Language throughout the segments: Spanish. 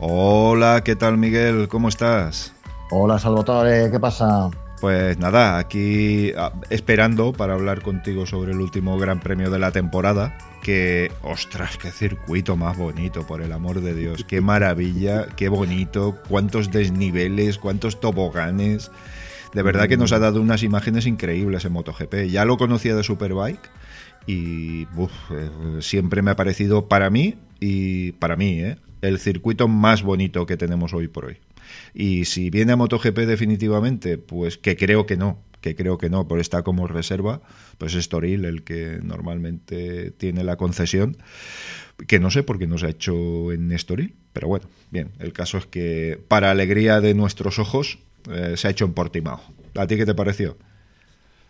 Hola, ¿qué tal Miguel? ¿Cómo estás? Hola Salvatore, ¿qué pasa? Pues nada, aquí ah, esperando para hablar contigo sobre el último Gran Premio de la temporada. Que, ostras, qué circuito más bonito, por el amor de Dios. Qué maravilla, qué bonito, cuántos desniveles, cuántos toboganes. De verdad que nos ha dado unas imágenes increíbles en MotoGP. Ya lo conocía de Superbike y uf, eh, siempre me ha parecido para mí y para mí, ¿eh? el circuito más bonito que tenemos hoy por hoy. Y si viene a MotoGP definitivamente, pues que creo que no, que creo que no, por está como reserva, pues es Toril el que normalmente tiene la concesión, que no sé por qué no se ha hecho en Estoril, pero bueno, bien, el caso es que para alegría de nuestros ojos eh, se ha hecho en Portimao. ¿A ti qué te pareció?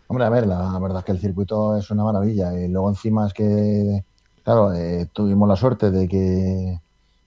Hombre, a ver, la verdad es que el circuito es una maravilla y luego encima es que, claro, eh, tuvimos la suerte de que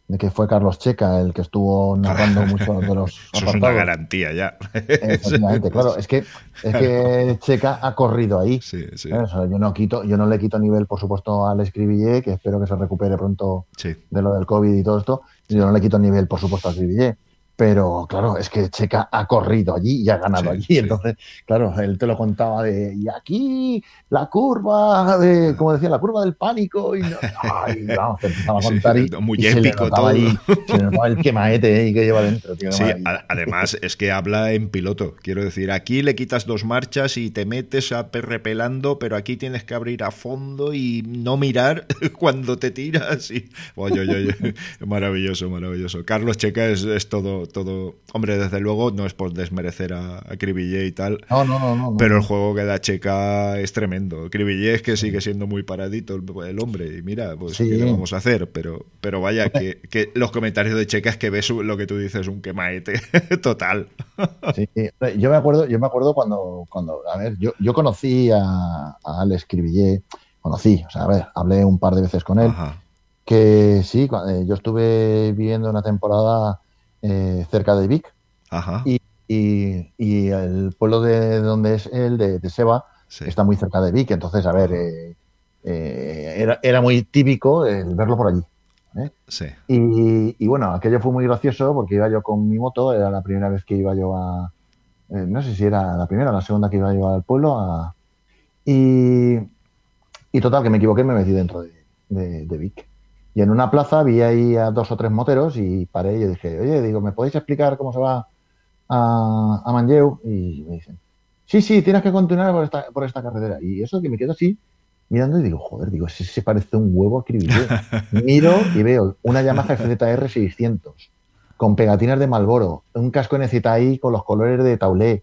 de que fue Carlos Checa el que estuvo narrando muchos de los Eso es una garantía ya. Efectivamente, claro, es que, es que Checa ha corrido ahí. Sí, sí. O sea, yo, no quito, yo no le quito nivel, por supuesto, al Escribillé, que espero que se recupere pronto Sí. de lo del COVID y todo esto. Yo no le quito nivel, por supuesto, al Escribillé. Pero claro, es que Checa ha corrido allí y ha ganado Sí, allí. sí. Entonces, claro, él te lo contaba de, y aquí la curva, de, como decía, la curva del pánico. Y ay, vamos, te empezaba a Sí, contar y, muy y se le épico todo. ahí, se le notaba el quemaete ahí que lleva dentro, tío. Sí, a- además es que habla en piloto. Quiero decir, aquí le quitas dos marchas y te metes a per- repelando, pero aquí tienes que abrir a fondo y no mirar cuando te tiras. Y... Oye, oye, oye. Maravilloso, maravilloso. Carlos Checa es, es todo, todo. Hombre, desde luego no es por desmerecer a, a Cribillé y tal. No, no, no, no. no. Pero el juego que da Checa es tremendo. Cribillé es que sigue siendo muy paradito el, el hombre. Y mira, pues Sí. qué le vamos a hacer. Pero, pero vaya, que, que los comentarios de Checa es que ves lo que tú dices, un quemaete total. Sí, yo me acuerdo, yo me acuerdo cuando, cuando a ver, yo, yo conocí a, a Alex Cribillé, conocí, o sea, a ver, hablé un par de veces con él, Ajá. que sí, eh, yo estuve viviendo una temporada eh, cerca de Vic Ajá. y, y, y el pueblo de donde es él, de, de Seba, Sí. está muy cerca de Vic, entonces, a ver, eh, eh, era, era muy típico el verlo por allí. Sí. Y, y bueno, aquello fue muy gracioso porque iba yo con mi moto, era la primera vez que iba yo a. eh, no sé si era la primera o la segunda que iba yo al pueblo. a- y, y total, que me equivoqué y me metí dentro de, de, de Vic. Y en una plaza vi ahí a dos o tres moteros y paré y dije, oye, digo, ¿me podéis explicar cómo se va a, a Manlleu? Y me dicen, sí, sí, tienes que continuar por esta, por esta carretera. Y eso que me quedo así mirando y digo, joder, digo, ese se parece un huevo a Cribillé. Miro y veo una Yamaha FZR 600 con pegatinas de Malboro, un casco NZI con los colores de Taulé.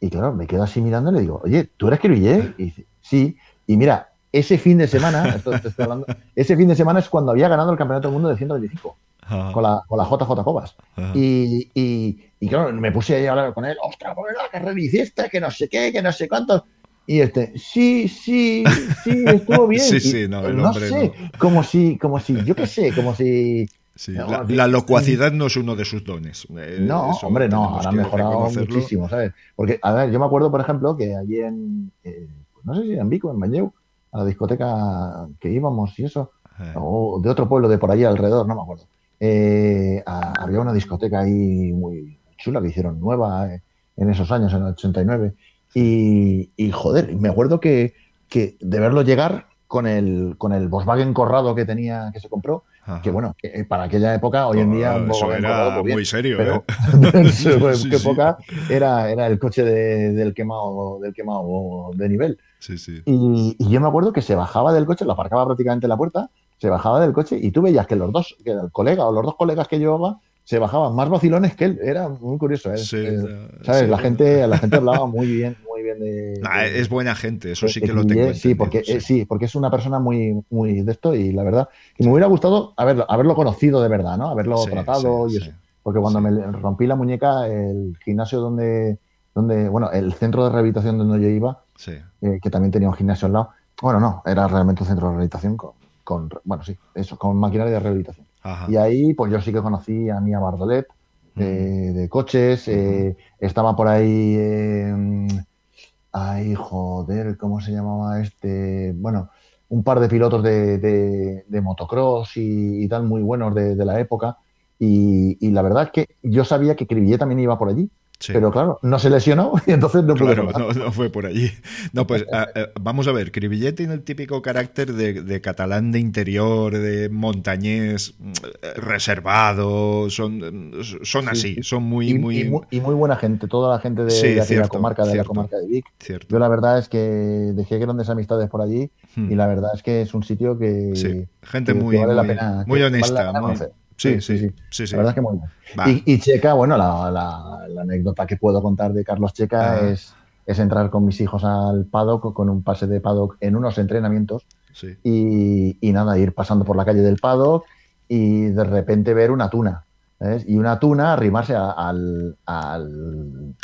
Y claro, me quedo así mirando y le digo, oye, ¿tú eres Cribillé? Y dice, sí. Y mira, ese fin de semana, esto te estoy hablando, ese fin de semana es cuando había ganado el Campeonato del Mundo de 125 Ajá. con la, con la JJ Cobas. Ajá. Y, y, y claro, me puse a hablar con él, ostras, por la carrera hiciste, que no sé qué, que no sé cuántos. Y este, sí, sí, sí, estuvo bien. Sí, Y, sí, no, el no hombre sé, como si, como si, yo qué sé, como si. Sí, No, La, locuacidad no es uno de sus dones. Eh, No, eso hombre, no, ahora ha mejorado muchísimo, ¿sabes? Porque, a ver, yo me acuerdo, por ejemplo, que allí en, eh, no sé si en Vico, en Bañeu, a la discoteca que íbamos y eso, Eh, o de otro pueblo de por allí alrededor, no me acuerdo. Eh, a- había una discoteca ahí muy chula que hicieron nueva eh, en esos años, en el 89. Y, y, joder, me acuerdo que, que de verlo llegar con el, con el Volkswagen Corrado que tenía, que se compró, ajá. que bueno, que para aquella época, hoy en día, un Eso era Corrado, pues bien, muy serio, pero ¿eh? en su Sí, sí. época era, era el coche de- del quemado del quemado de nivel. Sí, sí. Y, y yo me acuerdo que se bajaba del coche, lo aparcaba prácticamente en la puerta, se bajaba del coche y tú veías que los dos, que el colega o los dos colegas que llevaba, se bajaban más vacilones que él. Era muy curioso, ¿eh? Sí, Eh, ¿Sabes? sí. La gente, la gente hablaba muy bien, muy bien de. Nah, de- es buena gente, eso sí que lo tengo Sí, porque, eh, sí, porque es una persona muy, muy de esto y la verdad, que me hubiera gustado haberlo, haberlo conocido de verdad, ¿no? Haberlo tratado y eso. Porque cuando me rompí la muñeca, el gimnasio donde, donde, bueno, el centro de rehabilitación donde yo iba, eh, que también tenía un gimnasio al lado. Bueno, no, era realmente un centro de rehabilitación con, bueno, sí, eso, con maquinaria de rehabilitación. Y ahí, pues yo sí que conocí a Mía Bardolet, de coches, eh, estaba por ahí, eh, ay, joder, ¿cómo se llamaba este? Bueno, un par de pilotos de, motocross y, tal, muy buenos de, la época. Y, y, la verdad es que yo sabía que Cribillé también iba por allí. Pero claro, no se lesionó y entonces no pudo. Claro, no, fue por allí. No, pues vamos a ver, Cribillet tiene el típico carácter de, catalán de interior, de montañés mm, reservado, son, son así, son muy y, muy... Y muy... buena gente, toda la gente de, la comarca, de la comarca de Vic. Yo la verdad es que dejé grandes amistades por allí y hmm. la verdad es que es un sitio que, gente muy, vale la pena, muy honesta, Sí, sí, sí, sí, La verdad es que muy bien. Y, Checa, bueno, la, anécdota que puedo contar de Carlos Checa ah. es, es, entrar con mis hijos al paddock con un pase de paddock en unos entrenamientos y, y, nada, ir pasando por la calle del paddock y de repente ver una tuna. Y una tuna arrimarse al, al,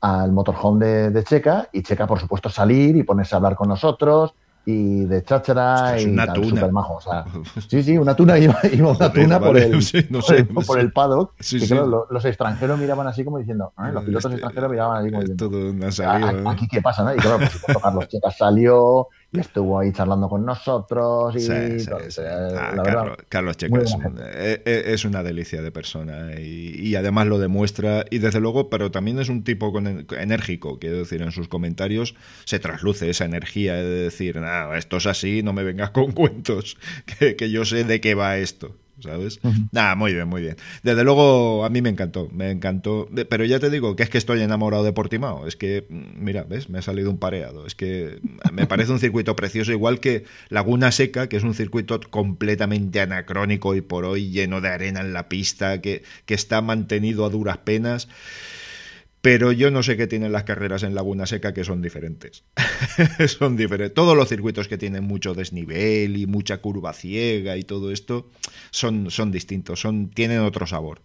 al motorhome de, de Checa y Checa, por supuesto, salir y ponerse a hablar con nosotros y de cháchara y una tuna. super majo. O sea, sí, sí, una tuna iba, iba una tuna por, el, por, el, paddock. Sí, que claro, los, extranjeros miraban así como diciendo, ¿eh? los pilotos extranjeros miraban así como diciendo, todo ¿eh? aquí qué pasa, ¿no? Y claro, por supuesto, Carlos Checas salió, y estuvo ahí charlando con nosotros y ah, Carlos, Checa eh, eh, es, una delicia de persona y, además lo demuestra y desde luego, pero también es un tipo enérgico, quiero decir, en sus comentarios se trasluce esa energía de decir, esto es así, no me vengas con cuentos, que yo sé de qué va esto. ¿Sabes? Nada, muy bien, muy bien. Desde luego, a mí me encantó, me encantó. Pero ya te digo que es que estoy enamorado de Portimao. Es que, mm, mira, ¿ves? Me ha salido un pareado. Es que me parece un circuito precioso, igual que Laguna Seca, que es un circuito completamente anacrónico y por hoy lleno de arena en la pista, que, que está mantenido a duras penas pero yo no sé qué tienen las carreras en Laguna Seca que son diferentes. son diferentes. Todos los circuitos que tienen mucho desnivel y mucha curva ciega y todo esto son, son distintos, son, tienen otro sabor.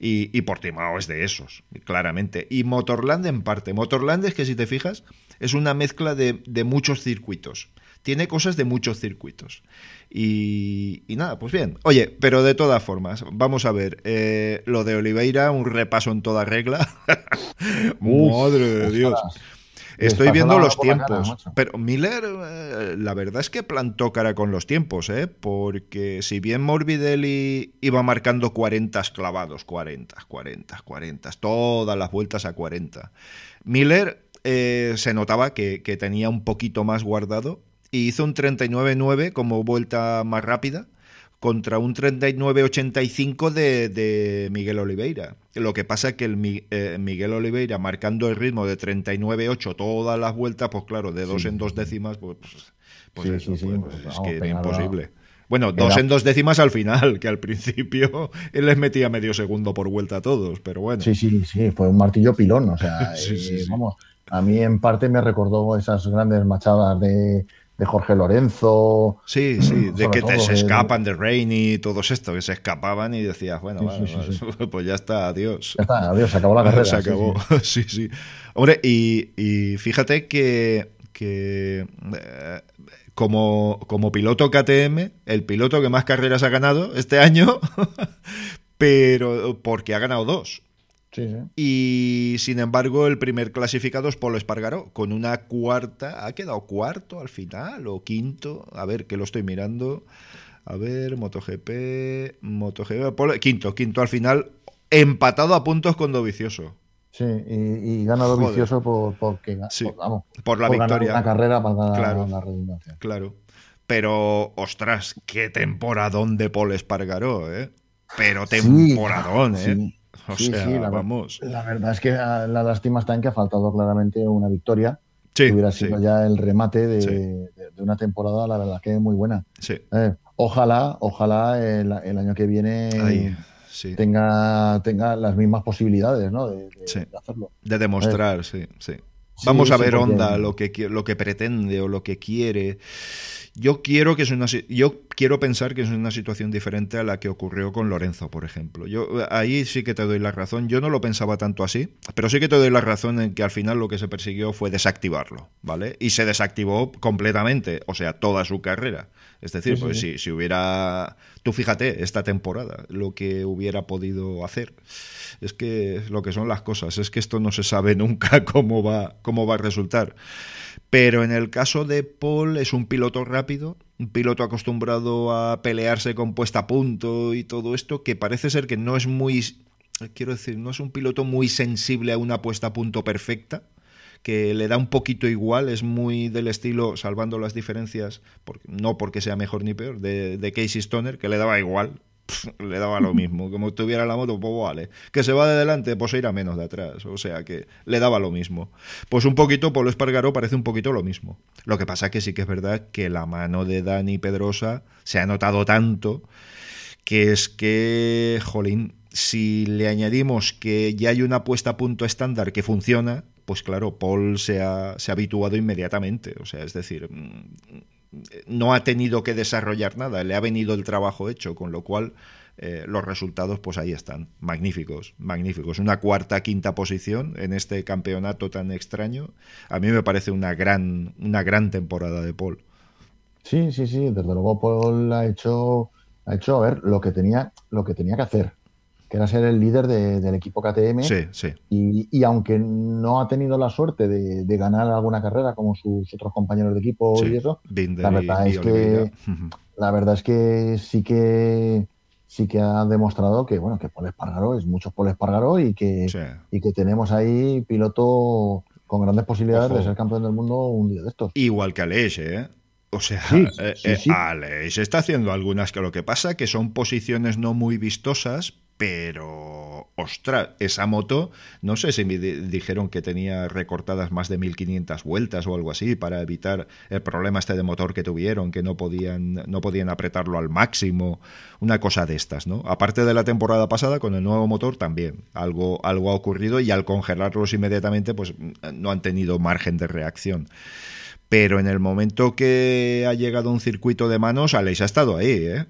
Y, y Portimao es de esos, claramente. Y Motorland en parte. Motorland es que si te fijas, es una mezcla de, de muchos circuitos. Tiene cosas de muchos circuitos. Y, nada, pues bien. Oye, pero de todas formas, vamos a ver. Eh, lo de Oliveira, un repaso en toda regla. Madre de Dios. Estoy viendo los tiempos. pero Miller, eh, la verdad es que plantó cara con los tiempos, ¿eh? Porque si bien Morbidelli iba marcando 40 clavados, 40, 40, 40, todas las vueltas a 40. Miller eh, se notaba que, que, tenía un poquito más guardado y hizo un 39-9 como vuelta más rápida contra un 39-85 de, de, Miguel Oliveira. Lo que pasa es que el eh, Miguel Oliveira marcando el ritmo de 39-8 todas las vueltas, pues claro, de dos en dos décimas, pues, pues, pues, pues es que era imposible. Bueno, dos en dos décimas al final, que al principio él les metía medio segundo por vuelta a todos, pero bueno. Sí, sí, sí, fue un martillo pilón, o sea, eh, vamos, a mí en parte me recordó esas grandes machadas de, de Jorge Lorenzo. Sí, sí, de que te, se escapan de Rainy y todos esto, que se escapaban y decías, bueno, pues ya está, adiós. Ya está, adiós, se acabó la carrera. se acabó, sí, sí. Hombre, y, fíjate que, que eh, como, como piloto KTM, el piloto que más carreras ha ganado este año, pero porque ha ganado dos. Y sin embargo, el primer clasificado es Polo Espargaró, con una cuarta. ¿Ha quedado cuarto al final o quinto? A ver, que lo estoy mirando. A ver, MotoGP, MotoGP, quinto, quinto al final, empatado a puntos con Dovicioso. Sí, y, y gana Dovicioso por, porque, vamos, por la victoria. carrera para ganar claro, la redundancia. Claro. Pero, ostras, qué temporadón de Paul Espargaró, ¿eh? Pero temporadón, ¿eh? O sea, la, vamos. La verdad es que la lástima está en que ha faltado claramente una victoria. que hubiera sido ya el remate de, una temporada, la verdad que muy buena. Eh, ojalá, ojalá el, año que viene tenga, tenga las mismas posibilidades ¿no? de, hacerlo. De demostrar, sí, sí. Vamos a ver Onda lo que, lo que pretende o lo que quiere. Yo quiero que es una yo quiero pensar que es una situación diferente a la que ocurrió con Lorenzo, por ejemplo. Yo ahí sí que te doy la razón. Yo no lo pensaba tanto así, pero sí que te doy la razón en que al final lo que se persiguió fue desactivarlo, ¿vale? Y se desactivó completamente, o sea, toda su carrera. Es decir, pues Si, si hubiera tú fíjate esta temporada lo que hubiera podido hacer. Es que lo que son las cosas, es que esto no se sabe nunca cómo va cómo va a resultar. Pero en el caso de Paul es un piloto rápido, un piloto acostumbrado a pelearse con puesta a punto y todo esto, que parece ser que no es muy, quiero decir, no es un piloto muy sensible a una puesta a punto perfecta, que le da un poquito igual, es muy del estilo, salvando las diferencias, no porque sea mejor ni peor, de, de Casey Stoner, que le daba igual, le daba lo mismo. Como tuviera la moto, pues vale. Que se va de delante, pues irá menos de atrás. O sea que le daba lo mismo. Pues un poquito, Polo Espargaró parece un poquito lo mismo. Lo que pasa que sí que es verdad que la mano de Dani Pedrosa se ha notado tanto que es que, jolín, si le añadimos que ya hay una puesta a punto estándar que funciona, pues claro, Paul se ha, se ha habituado inmediatamente. O sea, es decir, no ha tenido que desarrollar nada, le ha venido el trabajo hecho, con lo cual eh, los resultados pues ahí están, magníficos, magníficos. Una cuarta, quinta posición en este campeonato tan extraño, a mí me parece una gran, una gran temporada de Paul. Sí, sí, sí, desde luego Paul ha hecho, ha hecho a ver lo que tenía, lo que tenía que hacer que era ser el líder del equipo KTM. Sí, sí. Y, aunque no ha tenido la suerte de, ganar alguna carrera como sus otros compañeros de equipo y eso, la verdad es que la verdad es que sí que sí que ha demostrado que bueno que Paul Espargaró es mucho Paul Espargaró y que y que tenemos ahí piloto con grandes posibilidades de ser campeón del mundo un día de estos. Igual que Aleix, ¿eh? O sea, eh, eh, está haciendo algunas que lo que pasa que son posiciones no muy vistosas, pero, ostras, esa moto, no sé si me dijeron que tenía recortadas más de 1500 vueltas o algo así para evitar el problema este de motor que tuvieron, que no podían, no podían apretarlo al máximo, una cosa de estas, ¿no? Aparte de la temporada pasada, con el nuevo motor también, algo, algo ha ocurrido y al congelarlos inmediatamente, pues no han tenido margen de reacción. Pero en el momento que ha llegado un circuito de manos, Aleix ha estado ahí, ¿eh?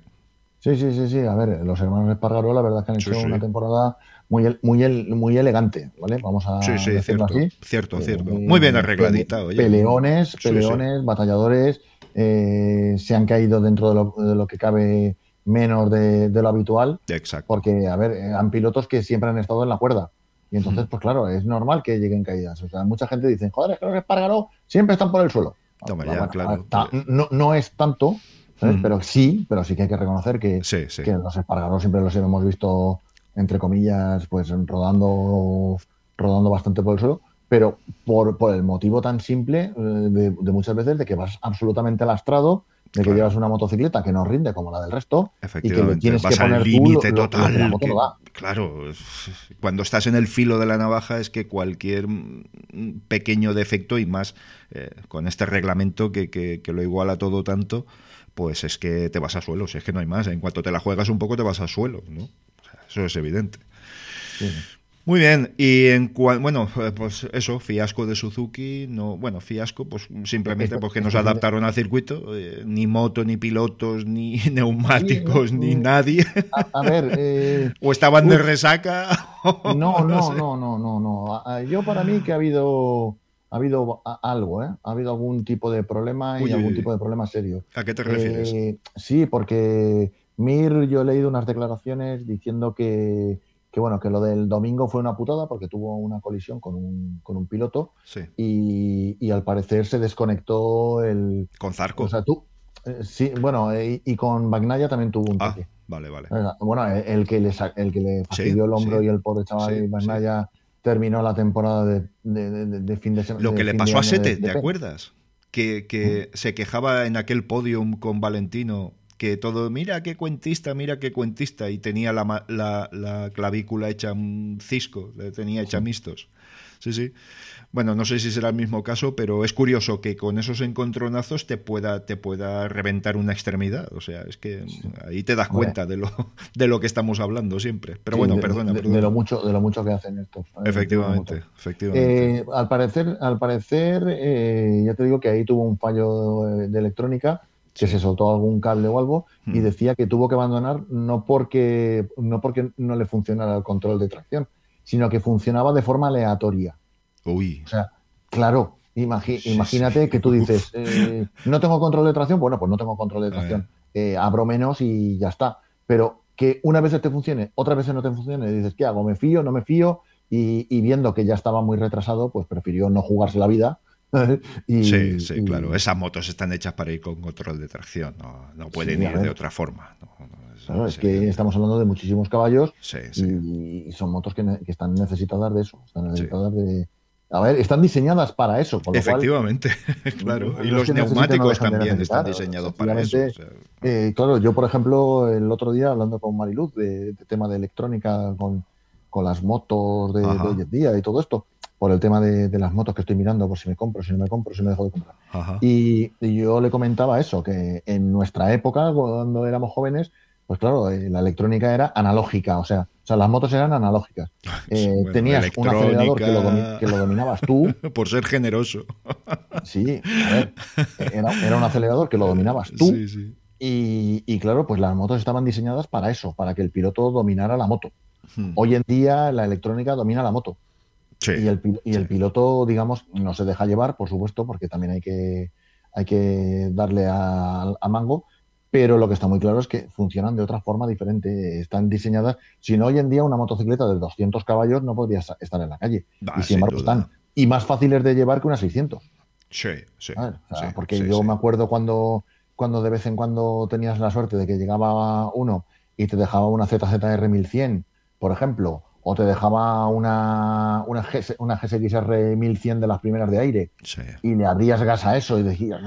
Sí, sí, sí, sí. A ver, los hermanos Espargaró, la verdad es que han hecho una temporada muy, muy, muy elegante, ¿vale? Vamos a sí, sí, cierto, así. Cierto, cierto. Eh, muy bien arregladita. Oye. Peleones, peleones, batalladores, eh, se han caído dentro de lo, que cabe menos de, lo habitual. Exacto. Porque, a ver, han pilotos que siempre han estado en la cuerda. Y entonces, pues claro, es normal que lleguen caídas. O sea, mucha gente dice, joder, es que los Espargaró siempre están por el suelo. No, ya, claro. no, no es tanto, pero sí, pero sí que hay que reconocer que, que los espargaros siempre los hemos visto, entre comillas, pues rodando, rodando bastante por el suelo, pero por, por el motivo tan simple eh, de, muchas veces de que vas absolutamente lastrado, de que llevas una motocicleta que no rinde como la del resto y que le tienes que poner límite total. claro, cuando estás en el filo de la navaja es que cualquier pequeño defecto y más eh, con este reglamento que, que, lo iguala todo tanto, pues es que te vas a suelo, si es que no hay más. En cuanto te la juegas un poco, te vas a suelo, ¿no? eso es evidente. Muy bien, y en bueno, eh, pues eso, fiasco de Suzuki, no, bueno, fiasco, pues simplemente porque nos adaptaron al circuito, eh, ni moto, ni pilotos, ni neumáticos, ni nadie. A, ver, eh, o estaban de resaca. no, no, no, no, no, no. Yo para mí que ha habido ha habido algo, ¿eh? Ha habido algún tipo de problema y algún tipo de problema serio. ¿A qué te refieres? Eh, sí, porque Mir, yo he leído unas declaraciones diciendo que, que, bueno, que lo del domingo fue una putada porque tuvo una colisión con un, con un piloto y, y, al parecer se desconectó el... Con Zarco. O sea, tú... Eh, sí, bueno, eh, y, con Bagnaya también tuvo un ah, Vale, vale. Bueno, el que le, el que le fastidió el hombro y el pobre chaval Bagnaya terminó la temporada de, fin de semana. Lo que le pasó a Sete, ¿te acuerdas? Que, se quejaba en aquel podium con Valentino que todo, mira qué cuentista, mira qué cuentista, y tenía la, la, clavícula hecha un cisco, tenía hecha mistos. Sí, sí. Bueno, no sé si será el mismo caso, pero es curioso que con esos encontronazos te pueda, te pueda reventar una extremidad. O sea, es que ahí te das cuenta de lo, de lo que estamos hablando siempre. Pero bueno, perdona, de, De, lo mucho, de lo mucho que hacen estos. Efectivamente, efectivamente. Eh, al parecer, al parecer eh, ya te digo que ahí tuvo un fallo de, electrónica que se soltó algún cable o algo y Mm. decía que tuvo que abandonar no porque, no porque no le funcionara el control de tracción, sino que funcionaba de forma aleatoria. Uy. O sea, claro, imagi- Sí, imagínate sí. que tú dices, eh, no tengo control de tracción, bueno, pues no tengo control de tracción, Eh, abro menos y ya está. Pero que una vez te funcione, otras veces no te funcione, y dices, ¿qué hago? ¿Me fío? ¿No me fío? Y, y viendo que ya estaba muy retrasado, pues prefirió no jugarse la vida. y, Sí, sí, y- claro. Esas motos están hechas para ir con control de tracción. No, no pueden Sí, ir de otra forma. No, no, eso claro, es que estamos hablando de muchísimos caballos Sí, sí. y, son motos que, que están necesitadas de eso. Están necesitadas de. A ver, están diseñadas para eso. Con lo cual, Efectivamente, claro. no Y los no neumáticos también están diseñados para eso. o sea, Eh, claro, yo por ejemplo el otro día hablando con Mariluz de, de tema de electrónica con, con las motos de, hoy en día y todo esto, por el tema de, de las motos que estoy mirando, por si me compro, si no me compro, si me dejo de comprar. y yo le comentaba eso, que en nuestra época, cuando éramos jóvenes, pues claro, eh, la electrónica era analógica, o sea, o sea las motos eran analógicas. Eh, Bueno, tenías un acelerador que lo, que dominabas tú, Por ser generoso. sí, a ver, era, era un acelerador que lo dominabas tú, Sí, sí. Y, y claro, pues las motos estaban diseñadas para eso, para que el piloto dominara la moto. Hmm. Hoy en día la electrónica domina la moto Sí, y, el, y el sí. piloto, digamos, no se deja llevar, por supuesto, porque también hay que, hay que darle a, a mango, pero lo que está muy claro es que funcionan de otra forma diferente, están diseñadas, si no hoy en día una motocicleta de 200 caballos no podría estar en la calle, Ah, y sin sin embargo duda. están, y más fáciles de llevar que unas 600. Sí, sí. O sea, sí, porque sí, yo sí. me acuerdo cuando, cuando de vez en cuando tenías la suerte de que llegaba uno y te dejaba una ZZR 1100, por ejemplo, o te dejaba una, una, GS una GSXR 1100 de las primeras de aire Sí, y le abrías gas a eso y decías,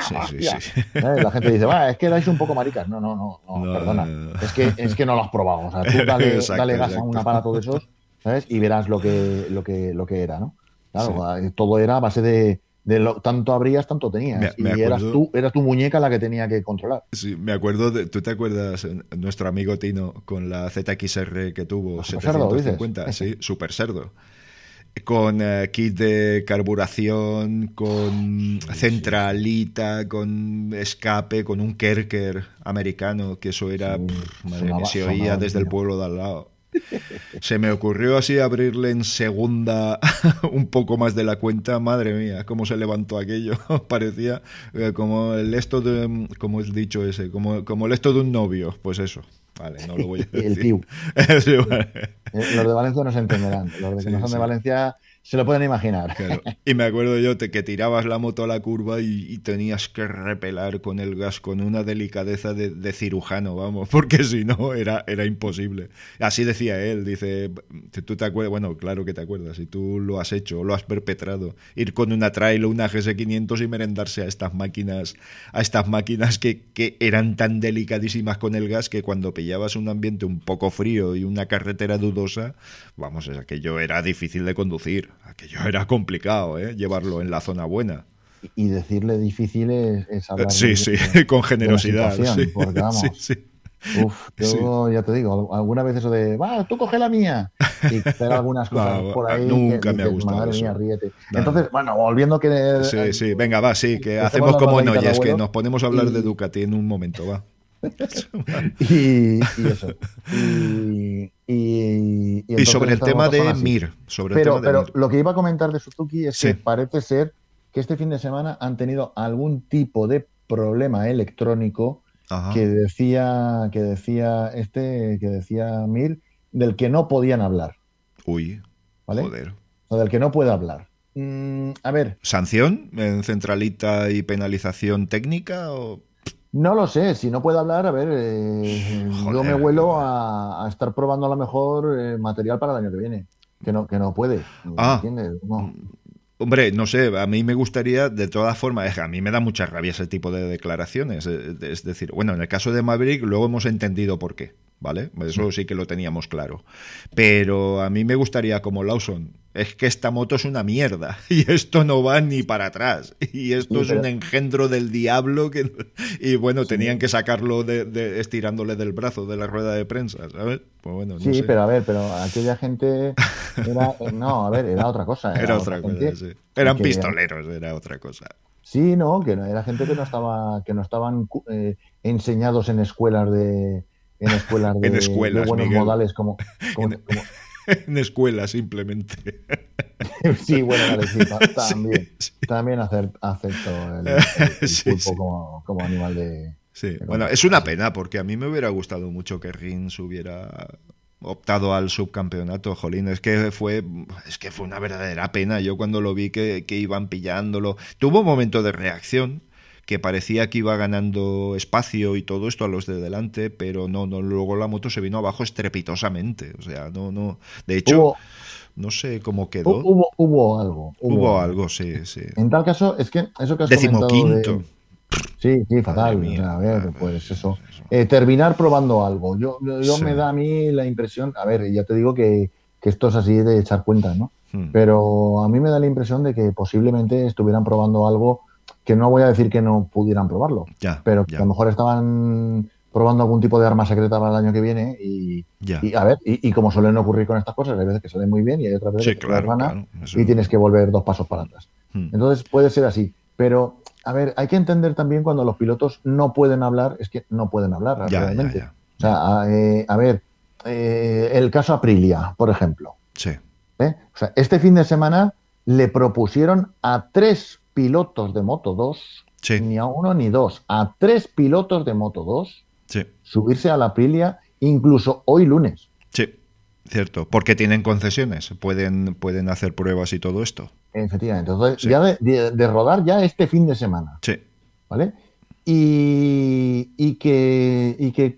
sí, sí. ¿eh? la gente dice, "Va, es que dais un poco maricas. No, no, no, no, No, perdona. no. Es, que, es que no lo has probado. O sea, tú dale, Exacto, dale gas a un aparato de esos ¿sabes? y verás lo que, lo que, lo que era, ¿no? Claro, todo era a base de, de lo, tanto abrías, tanto tenías. Me- me y eras tú, eras tu muñeca la que tenía que controlar. Sí, me acuerdo, de, ¿tú te acuerdas eh, nuestro amigo Tino con la ZXR que tuvo? ¿La Super Cerdo, 750, sí, super cerdo. Con eh, kit de carburación, con centralita, con escape, con un Kerker americano, que eso era, pff, madre mía, se oía desde el pueblo de al lado. Se me ocurrió así abrirle en segunda un poco más de la cuenta, madre mía, cómo se levantó aquello. Parecía eh, como el esto de, como el dicho ese, como, como el esto de un novio, pues eso. Vale, no lo voy a decir. El. Sí, vale. Eh, Los de Valencia no se entenderán. Los de que Sí, no son sí. de Valencia se lo pueden imaginar. Y me acuerdo yo te, que tirabas la moto a la curva y, y tenías que repelar con el gas con una delicadeza de, de cirujano, vamos, porque si no era, era imposible. Así decía él, dice, tú te acuerdas, bueno, claro que te acuerdas, si tú lo has hecho, lo has perpetrado, ir con una trail o una GS500 y merendarse a estas máquinas, a estas máquinas que, que eran tan delicadísimas con el gas que cuando pillabas un ambiente un poco frío y una carretera dudosa, vamos, es aquello era difícil de conducir, aquello era complicado, ¿eh? llevarlo en la zona buena. Y decirle difícil es, es hablar Sí, de- sí, de- con generosidad. sí. porque vamos. Sí, sí. Uf, yo ya te digo, alguna vez eso de, va, tú coge la mía. Y hacer algunas cosas No, por ahí. nunca que me ha gustado Madre eso. mía, ríete. No. Entonces, bueno, volviendo que. Sí, sí, venga, va, sí, que Hacemos como de Noyes, que nos ponemos a hablar de y- Ducati en un momento, va. Y, y eso. Y, y, y Y entonces sobre el tema de. Mir, sobre el Pero, tema de pero Mir. lo que iba a comentar de Suzuki es Sí. que parece ser que este fin de semana han tenido algún tipo de problema electrónico Ajá. que decía que decía este que decía Mir del que no podían hablar, Uy, ¿vale? joder. O del que no puede hablar. Mm, a ver, ¿Sanción en centralita y penalización técnica? O... no lo sé. Si no puede hablar, a ver, eh, yo me vuelo a, a estar probando a lo mejor eh, material para el año que viene. Que no, que no puede. Ah. ¿entiendes? No. Hombre, no sé, a mí me gustaría, de todas formas, a mí me da mucha rabia ese tipo de declaraciones. eh, Es decir, bueno, en el caso de Maverick luego hemos entendido por qué, ¿vale? Eso sí que lo teníamos claro. Pero a mí me gustaría, como Lawson, es que esta moto es una mierda y esto no va ni para atrás. Y esto Sí, es pero- un engendro del diablo que... Y bueno, tenían que sacarlo de, de- estirándole del brazo de la rueda de prensa, ¿sabes? Pues bueno, no Sí, sé. pero a ver, pero aquella gente era, no, a ver, era otra cosa. Era otra cosa, gente sí. Eran que- pistoleros, era otra cosa. Sí, no, que no- era gente que no estaba, que no estaban eh, enseñados en escuelas de, en escuelas de, En escuelas, de buenos Miguel. modales como, como- En- como- en escuela, simplemente. sí, bueno, vale, sí, también, Sí, también acepto el, el- el pulpo. Como, como animal de, sí. Bueno. es una pena porque a mí me hubiera gustado mucho que Rins hubiera optado al subcampeonato, Jolín, es que fue es que fue una verdadera pena. Yo cuando lo vi que, que iban pillándolo, tuvo un momento de reacción que parecía que iba ganando espacio y todo esto a los de delante, pero no, no, luego la moto se vino abajo estrepitosamente, o sea, no, no, de hecho, Hubo, no sé cómo quedó, hu- hubo, hubo algo. hubo algo, sí, sí, En tal caso, es que eso que has comentado decimoquinto. de- Sí, sí, fatal. Mía. O sea, a ver, pues eso. eso. Eh, terminar probando algo. Yo, yo Sí. me da a mí la impresión, a ver, ya te digo que, que esto es así de echar cuentas, ¿no? Hmm. Pero a mí me da la impresión de que posiblemente estuvieran probando algo que no voy a decir que no pudieran probarlo, Ya, pero que a lo mejor estaban probando algún tipo de arma secreta para el año que viene y, a ver, y, y como suelen ocurrir con estas cosas, hay veces que salen muy bien y hay otras veces Sí, que claro, gana claro, eso- y tienes que volver dos pasos para atrás. Hmm. Entonces puede ser así, pero a ver, hay que entender también cuando los pilotos no pueden hablar, es que no pueden hablar Ya, realmente. ya. O sea, a, eh, a ver, eh, el caso Aprilia, por ejemplo. Sí, ¿eh? O sea, este fin de semana le propusieron a tres pilotos de Moto 2, sí, ni a uno ni dos, a tres pilotos de Moto 2 sí, subirse a la Aprilia incluso hoy lunes. sí, cierto, porque tienen concesiones, pueden, pueden hacer pruebas y todo esto. Efectivamente. Entonces, Sí. ya de, de- de rodar ya este fin de semana. Sí, ¿vale? Y, y que, y que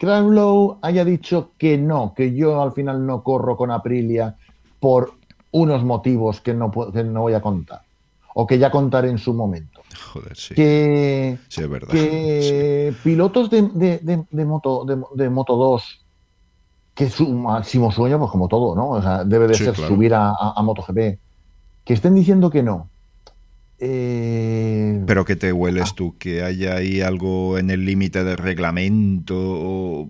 haya dicho que no, que yo al final no corro con Aprilia por unos motivos que no, puedo- que no voy a contar, o que ya contaré en su momento. joder, sí, Que, sí, es verdad. que pilotos de, de- de- de moto, de, de Moto 2, que su máximo sueño, pues como todo, ¿no? O sea, debe de ser claro. subir a, a- a MotoGP, que estén diciendo que no. Eh, Pero que te hueles tú, que haya ahí algo en el límite del reglamento o...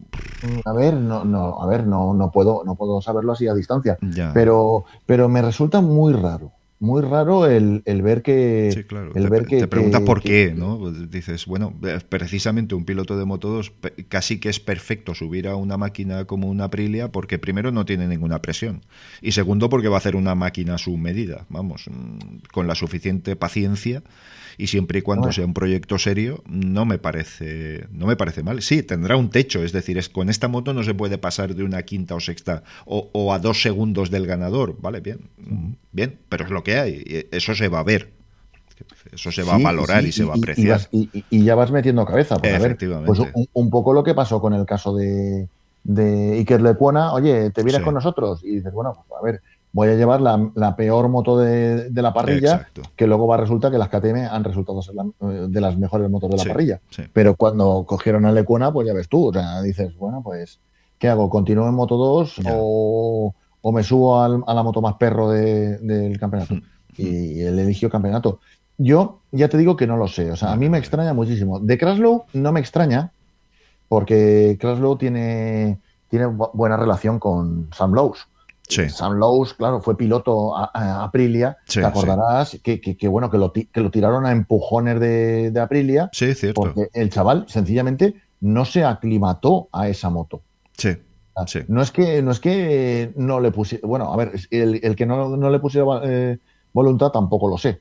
A ver, no, no, a ver, no, no puedo, no puedo saberlo así a distancia. Ya. Pero, pero me resulta muy raro, muy raro el, el ver que, Sí, claro. el te, ver que, te preguntas que- por que- qué, ¿no? Pues dices, bueno, precisamente un piloto de Moto 2 pe- casi que es perfecto subir a una máquina como una Aprilia porque primero no tiene ninguna presión y segundo porque va a hacer una máquina a su medida, vamos, mm, con la suficiente paciencia y siempre y cuando Bueno. sea un proyecto serio no me parece no me parece mal. Sí, tendrá un techo, es decir, es con esta moto no se puede pasar de una quinta o sexta o, o a dos segundos del ganador, vale, bien, bien, pero es lo que hay, eso se va a ver. Eso se va Sí, a valorar sí, y se va a y apreciar. vas- Y, ya vas metiendo cabeza. Pues, a ver, Efectivamente. pues un, un poco lo que pasó con el caso de, de Iker Lecuona. Oye, ¿te vienes Sí. con nosotros? Y dices, bueno, pues, a ver, voy a llevar la, la peor moto de, de la parrilla, Exacto. que luego va a resultar que las KTM han resultado ser la- eh, de las mejores motos de la Sí, parrilla. sí. Pero cuando cogieron a Lecuona, pues ya ves tú, o sea, dices, bueno, pues, ¿qué hago? ¿Continúo en Moto 2 Ya. o, o me subo al- a la moto más perro de- del campeonato? Mm, Y él eligió campeonato. Yo ya te digo que no lo sé, o sea, a mí me extraña muchísimo. De Kraslow no me extraña, porque Kraslow tiene, tiene bu- buena relación con Sam Lowe's. Sí. Sam Lowe's, claro, fue piloto a, a Aprilia, Sí, te acordarás que, que- que, bueno, que lo, que lo tiraron a empujones de, de Aprilia, Sí, cierto. porque el chaval sencillamente no se aclimató a esa moto. Sí, Sí. No es que no es que no le pusiera, bueno, a ver, el, el que no, no le pusiera eh, voluntad tampoco lo sé.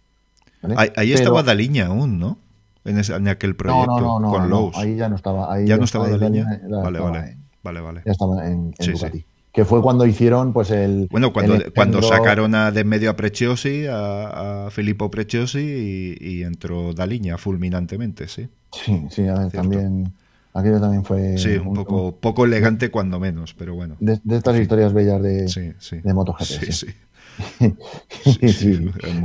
¿vale? Ahí, ahí Pero- estaba Daliña aún, ¿no? En, ese- en aquel proyecto no, no, no, con Lowe's. ahí ya no estaba, ahí ¿Ya no estaba Daliña? Vale, estaba vale. en- Vale, vale. ya estaba en, en Sí, Ducati. sí. Que fue cuando hicieron pues el Bueno, cuando, el cuando sacaron a de medio a Preciosi, a, a Filippo Preciosi y, y entró Daliña fulminantemente, sí. Sí, sí, a ver, también aquello también fue Sí, un poco, poco elegante cuando menos, pero bueno. de, de estas historias bellas de, Sí, sí. de MotoGP. Sí, sí. sí. Sí,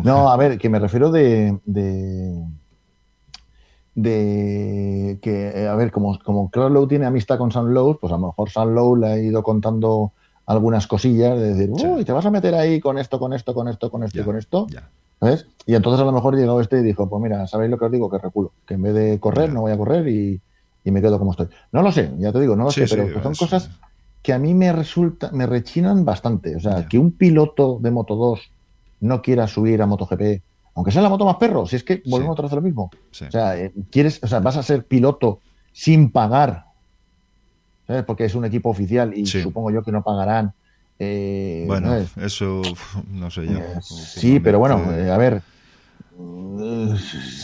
No, a ver, que me refiero de. de, de que, eh, a ver, como, como Crowlow tiene amistad con Sam Lowe, pues a lo mejor Sam Lowe le ha ido contando algunas cosillas de decir, Sí. uy, te vas a meter ahí con esto, con esto, con esto, con esto Ya, y con esto. ya. ¿Sabes? Y entonces a lo mejor llegó este y dijo, pues mira, ¿sabéis lo que os digo? Que reculo. Que en vez de correr, Ya. no voy a correr y, y me quedo como estoy. No lo sé, ya te digo, no lo Sí, sé, sí, pero son cosas que a mí me resulta, me rechinan bastante. O sea, que un piloto de Moto 2 no quiera subir a MotoGP, aunque sea la moto más perro, si es que volvemos otra vez a lo mismo. O sea, eh, quieres, o sea, vas a ser piloto sin pagar, ¿sabes? Porque es un equipo oficial y supongo yo que no pagarán. Eh, bueno, eso no sé yo. Eh, sí, pero bueno, a ver,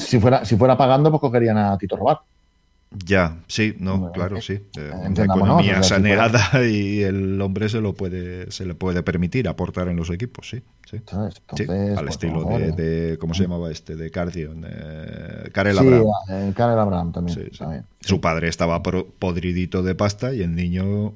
si fuera, si fuera pagando, pues cogerían a Tito Robat. Ya, sí, no, claro, sí. Una economía saneada y el hombre se lo puede, se le puede permitir aportar en los equipos, sí. sí. al pues, estilo de, ¿cómo se llamaba este? De Cardion, eh, Karel Abraham. Eh, Karel Abraham también. Su padre estaba podridito de pasta y el niño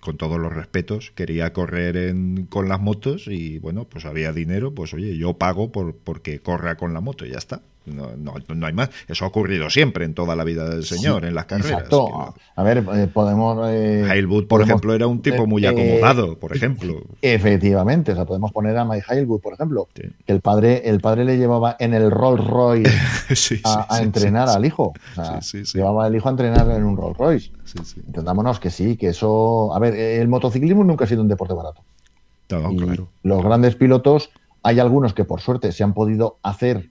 con todos los respetos, quería correr con las motos y bueno, pues había dinero, pues oye, yo pago por porque corra con la moto y ya está. No, no, no, hay más. Eso ha ocurrido siempre en toda la vida del señor, en las carreras. Exacto. A ver, eh, podemos. Eh, por ejemplo, era un tipo muy eh, acomodado, por ejemplo. Efectivamente, o sea, podemos poner a Mike Hailwood, por ejemplo, que el padre, el padre le llevaba en el Rolls Royce a, entrenar al hijo. O sea, llevaba al hijo a entrenar en un Rolls Royce. Entendámonos que sí, que eso. A ver, el motociclismo nunca ha sido un deporte barato. claro. Los grandes pilotos, hay algunos que por suerte se han podido hacer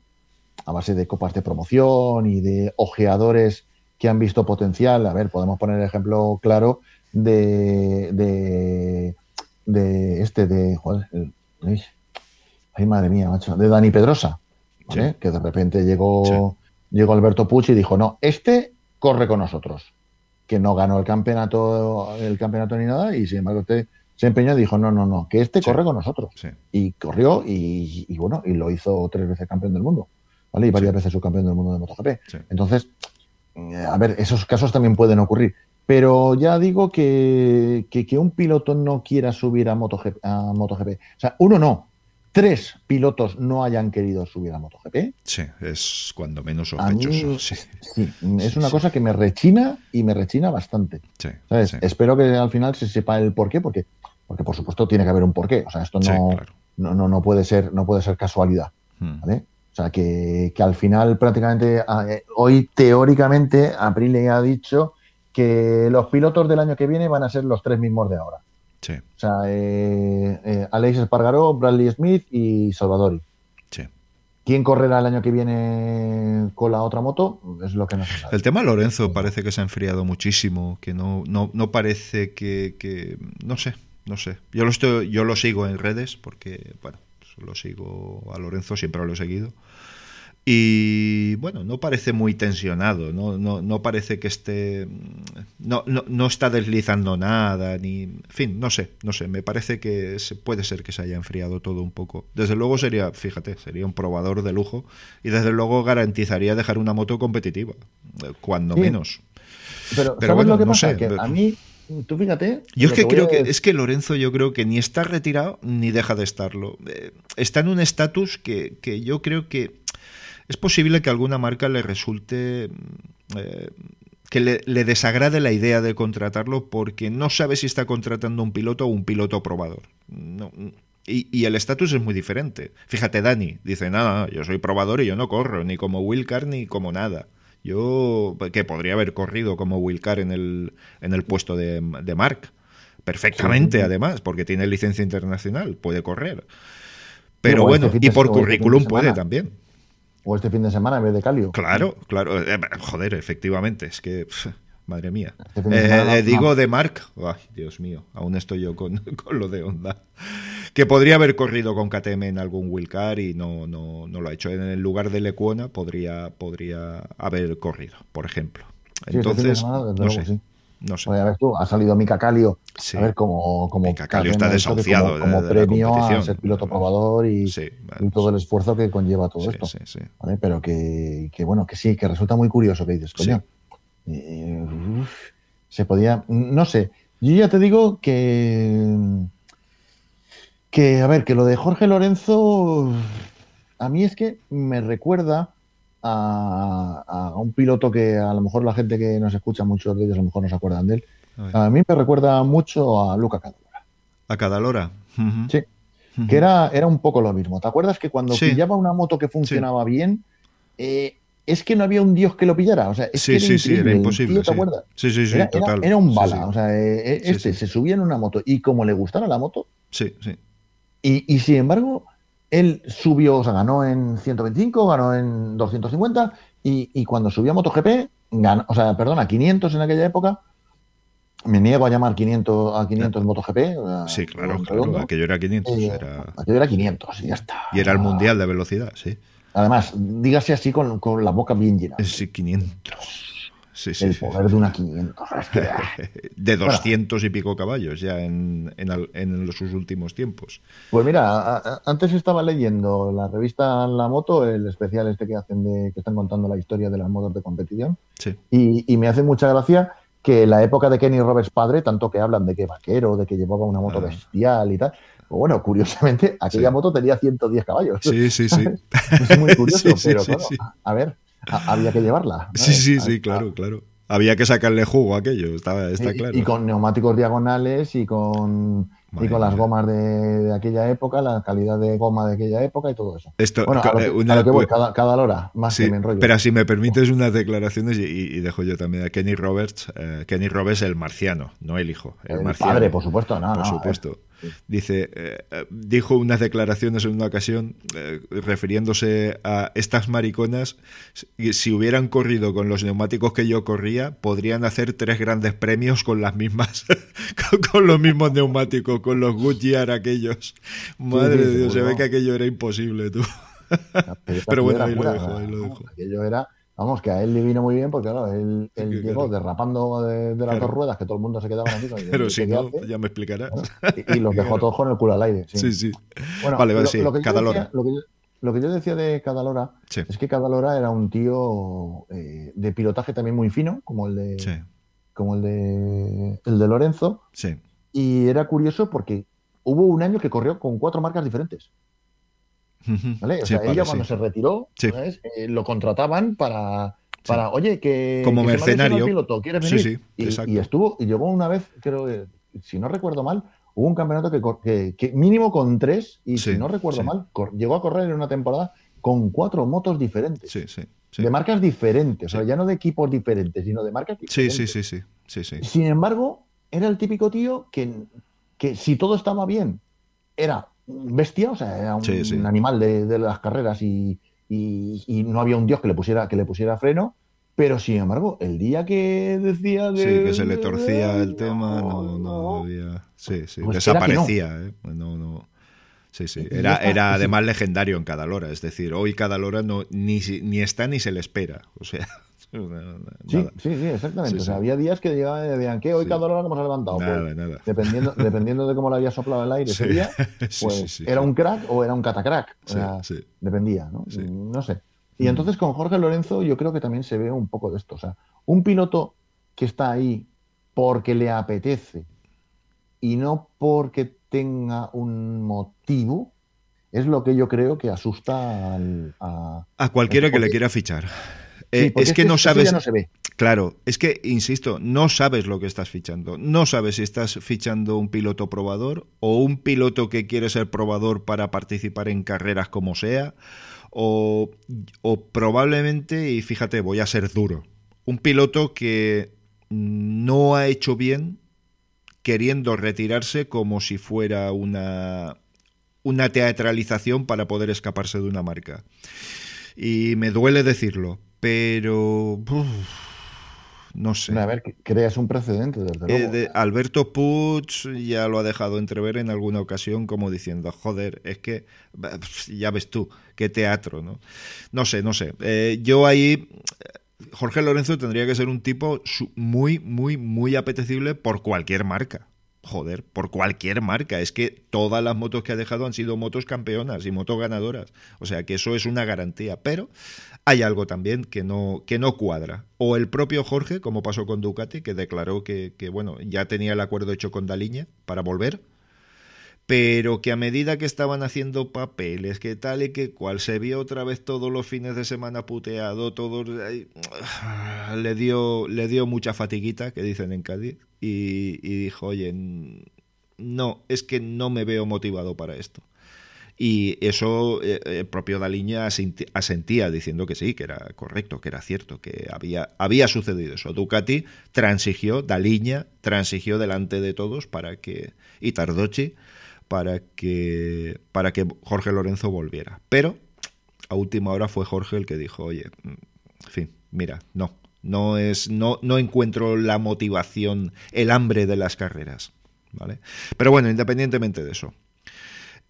a base de copas de promoción y de ojeadores que han visto potencial. A ver, podemos poner el ejemplo claro de, de, este, de. Joder, ay, madre mía, macho, de Dani Pedrosa, que de repente llegó, llegó Alberto Pucci y dijo: No, este corre con nosotros. Que no ganó el campeonato, el campeonato ni nada, y sin embargo, usted se empeñó y dijo: No, no, no, que este corre con nosotros. Y corrió y, y, bueno, y lo hizo tres veces campeón del mundo. ¿Vale? Y varias veces subcampeón del mundo de MotoGP. Entonces, eh, a ver, esos casos también pueden ocurrir. Pero ya digo que, que, un piloto no quiera subir a MotoGP, a MotoGP. O sea, uno no, tres pilotos no hayan querido subir a MotoGP. Sí, es cuando menos sospechoso. sí. sí. es una cosa que me rechina y me rechina bastante. Sí, Espero que al final se sepa el porqué, porque, porque por supuesto tiene que haber un porqué. O sea, esto no, no, no, no, puede ser, no puede ser casualidad. Hmm. O sea, que, al final prácticamente eh, hoy teóricamente Aprilia ha dicho que los pilotos del año que viene van a ser los tres mismos de ahora. Sí. O sea, eh, eh, Alex Espargaró, Bradley Smith y Salvadori. Sí. ¿Quién correrá el año que viene con la otra moto? Es lo que no se sabe. El tema Lorenzo parece que se ha enfriado muchísimo, que no, no, no parece que, que, No sé, no sé. Yo lo, estoy, yo lo sigo en redes porque, bueno, lo sigo a Lorenzo, siempre lo he seguido. Y bueno, no parece muy tensionado, no, no, no parece que esté. No, no, está deslizando nada, ni. En fin, no sé, no sé. Me parece que puede ser que se haya enfriado todo un poco. Desde luego sería, fíjate, sería un probador de lujo y desde luego garantizaría dejar una moto competitiva, eh, cuando menos. Pero, bueno, lo que no pasa? Sé. Que a mí Tú fíjate. Yo es que creo que es que Lorenzo, yo creo que ni está retirado ni deja de estarlo. Eh, está en un estatus que, que, yo creo que es posible que a alguna marca le resulte. Mm, eh, que le, desagrade la idea de contratarlo porque no sabe si está contratando un piloto o un piloto probador. y, el estatus es muy diferente. Fíjate, Dani dice: Nada, yo soy probador y yo no corro, ni como Wilcar ni como nada. Yo, que podría haber corrido como Wilcar en el, en el puesto de, de Mark. Perfectamente, además, porque tiene licencia internacional, puede correr. Pero bueno, este y por este currículum puede también. O este fin de semana en vez de Calio. Claro, claro. Eh, joder, efectivamente. Es que. madre mía. Este eh, eh, digo de Mark. Ay, Dios mío. Aún estoy yo con, lo de Honda. Que podría haber corrido con KTM en algún Wilcar y no, no, no lo ha hecho. En el lugar de Lecuona podría, podría haber corrido, por ejemplo. Entonces, no sé. No sé. a ver tú, ha salido Mika Calio. A ver cómo. como Mika Calio está desahuciado. Como, premio a ser piloto probador y, todo el esfuerzo que conlleva todo esto. Pero que, bueno, que sí, que resulta muy curioso que dices, coño. Eh, se podía. No sé. Yo ya te digo que. Que, a ver, que lo de Jorge Lorenzo. A mí es que me recuerda a, un piloto que a lo mejor la gente que nos escucha, muchos de ellos a lo mejor no se acuerdan de él. A, mí me recuerda mucho a Luca Cadalora. ¿A Cadalora? Sí. Que era, era un poco lo mismo. ¿Te acuerdas que cuando pillaba una moto que funcionaba bien, eh, es que no había un dios que lo pillara? O sea, es sí, que sí, sí, era imposible. ¿Te acuerdas? Sí, sí, sí, era, total. Era, un bala. O sea, eh, eh, este se subía en una moto y como le gustara la moto. Sí, sí. Y, y sin embargo, él subió, o sea, ganó en 125, ganó en 250 y, y cuando subió a MotoGP, ganó, o sea, perdona, 500 en aquella época, me niego a llamar 500 a 500 MotoGP. Sí, claro, claro. Aquello era 500. Eh, era- aquello era 500 y ya está. Y era el mundial de velocidad, sí. Además, dígase así con, con la boca bien llena. Sí, 500. Sí, sí, el poder de una 500. es que, ah. De 200 y pico caballos ya en, en, en los- sus últimos tiempos. Pues mira, a- a- antes estaba leyendo la revista La Moto, el especial este que hacen de que están contando la historia de las motos de competición, Sí. y, y me hace mucha gracia que la época de Kenny Roberts padre, tanto que hablan de que vaquero, de que llevaba una moto Ah. bestial y tal, pues bueno, curiosamente, aquella Sí. moto tenía 110 caballos. Sí, sí, sí. Es muy curioso, Sí, sí, pero claro, a, ver, había que llevarla. ¿no? Sí, sí, sí, a- claro, claro. Había que sacarle jugo a aquello, estaba, está y, claro. y con neumáticos diagonales y con, y con las mía. gomas de, de aquella época, la calidad de goma de aquella época y todo eso. Esto, Bueno, a lo que, eh, una- a lo que voy, pues- cada, cada hora, más Sí, que me enrollo. pero si me permites unas declaraciones y, dejo yo también a Kenny Roberts, eh, Kenny Roberts el marciano, no el hijo, el, el marciano. padre, por supuesto, no, por no, supuesto. Dice, eh, eh, dijo unas declaraciones en una ocasión eh, refiriéndose a estas mariconas, si, hubieran corrido con los neumáticos que yo corría, podrían hacer tres grandes premios con las mismas, con, con los mismos neumáticos, con los Goodyear aquellos. Madre de Dios, se ve que aquello era imposible, tú. Pero bueno, ahí lo dejo, ahí lo dejo. Aquello era, vamos, que a él le vino muy bien porque, claro, él, llegó claro. derrapando de, de las Claro. dos ruedas, que todo el mundo se quedaba el- Pero si no, hace, ya me explicarás. y, y los dejó todos con el culo al aire. Sí. Sí, sí. Bueno, Vale, vale, lo, sí, lo que Cadalora. decía- lo, que yo, lo que yo decía de Cadalora Sí, es que Cadalora era un tío eh, de pilotaje también muy fino, como el de, como el de, el de Lorenzo, sí. y era curioso porque hubo un año que corrió con cuatro marcas diferentes. ¿Vale? O Sí, sea, vale, ella sí. cuando se retiró. Eh, lo contrataban para, para oye, que, Como que mercenario. piloto, ¿quieres venir? sí, y, y estuvo, y llegó una vez, creo que, si no recuerdo mal, hubo un campeonato que, cor- que- que mínimo con tres, y si no recuerdo mal, llegó a correr en una temporada con cuatro motos diferentes, Sí, sí. Sí, de marcas diferentes, Sí. o sea, ya no de equipos diferentes, sino de marcas diferentes. sí, sí, sí, sí, sí. Sin embargo, era el típico tío que, que si todo estaba bien, era bestia, o sea, era un, Sí, sí. animal de, de las carreras y, y- y no había un dios que le pusiera, que le pusiera freno. Pero sin embargo, el día que decía Sí, que, se le torcía el tema, no, no no. había. Sí, sí, Pues que no. desaparecía, ¿eh? No, no. Sí, sí. Era, era sí. además legendario en cada lora. Es decir, hoy cada lora no, ni, ni está ni se le espera. O sea, nada. Sí, sí, sí, exactamente. Sí, o sea, sí. había días que llegaban y decían que hoy cada hora se ha levantado. Pues, Nada, nada. dependiendo, dependiendo de cómo le había soplado el aire ese día, pues era un crack o era un catacrack. O sea. Dependía, ¿no? No sé. Y Mm. entonces con Jorge Lorenzo yo creo que también se ve un poco de esto. O sea, un piloto que está ahí porque le apetece y no porque tenga un motivo, es lo que yo creo que asusta al, a... A cualquiera que le quiera fichar. Eh, es que no eso sabes. no se ve. Claro, es que, insisto, no sabes lo que estás fichando. No sabes si estás fichando un piloto probador o un piloto que quiere ser probador para participar en carreras como sea. O, o probablemente, y fíjate, voy a ser duro, un piloto que no ha hecho bien queriendo retirarse como si fuera una, una teatralización para poder escaparse de una marca. Y me duele decirlo, pero uf, no sé. A ver, creas un precedente, desde Eh, luego. de- Alberto Puig ya lo ha dejado entrever en alguna ocasión como diciendo, joder, es que ya ves tú, qué teatro, ¿no? No sé, no sé. Eh, yo ahí, Jorge Lorenzo tendría que ser un tipo muy, muy, muy apetecible por cualquier marca. Joder, por cualquier marca. Es que todas las motos que ha dejado han sido motos campeonas y motos ganadoras. O sea que eso es una garantía. Pero hay algo también que no, que no cuadra. O el propio Jorge, como pasó con Ducati, que declaró que, bueno, ya tenía el acuerdo hecho con Daliña para volver, pero que a medida que estaban haciendo papeles, que tal y que cual, se vio otra vez todos los fines de semana puteado, todo, ay, le dio, le dio mucha fatiguita, que dicen en Cádiz, y, y dijo, oye, no, es que no me veo motivado para esto. Y eso eh, el propio Daliña asentía diciendo que sí, que era correcto, que era cierto, que había, había sucedido eso. Ducati transigió, Daliña transigió delante de todos para que, y Tardochi, para que, para que Jorge Lorenzo volviera. Pero a última hora fue Jorge el que dijo, oye, mm, en fin, mira, no, no es, no, no encuentro la motivación, el hambre de las carreras. ¿Vale? Pero bueno, independientemente de eso.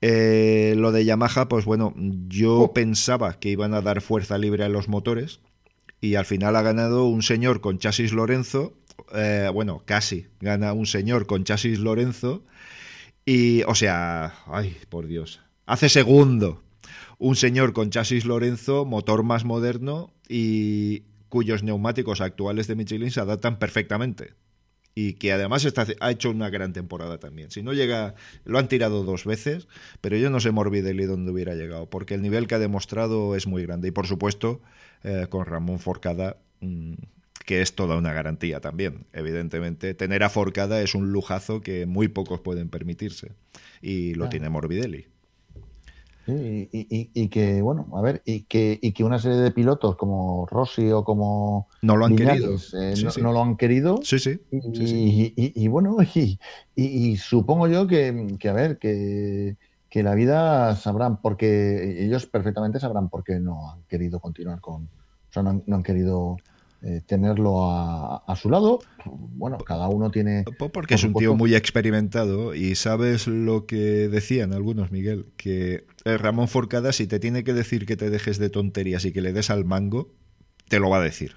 Eh, lo de Yamaha, pues bueno, yo Oh. pensaba que iban a dar fuerza libre a los motores y al final ha ganado un señor con chasis Lorenzo, eh, bueno, casi gana un señor con chasis Lorenzo y, o sea, ay, por Dios, hace segundo un señor con chasis Lorenzo, motor más moderno y cuyos neumáticos actuales de Michelin se adaptan perfectamente y que además está, ha hecho una gran temporada también. Si no llega, lo han tirado dos veces, pero yo no sé Morbidelli dónde hubiera llegado, porque el nivel que ha demostrado es muy grande. Y por supuesto, eh, con Ramón Forcada, mmm, que es toda una garantía también. Evidentemente, tener a Forcada es un lujazo que muy pocos pueden permitirse. Y lo Claro. tiene Morbidelli. Sí, y, y- y que, bueno, a ver, y que, y que una serie de pilotos como Rossi o como No lo han querido. eh, Sí, no, sí. no lo han querido. Sí, sí. Y, bueno, y, supongo yo que, que, a ver, que, que la vida sabrán, porque ellos perfectamente sabrán por qué no han querido continuar con, o sea, no han, no han querido eh, tenerlo a, a su lado. Bueno, cada uno tiene... Po- Porque por es un tío muy experimentado y sabes lo que decían algunos, Miguel, que eh, Ramón Forcada, si te tiene que decir que te dejes de tonterías y que le des al mango, te lo va a decir.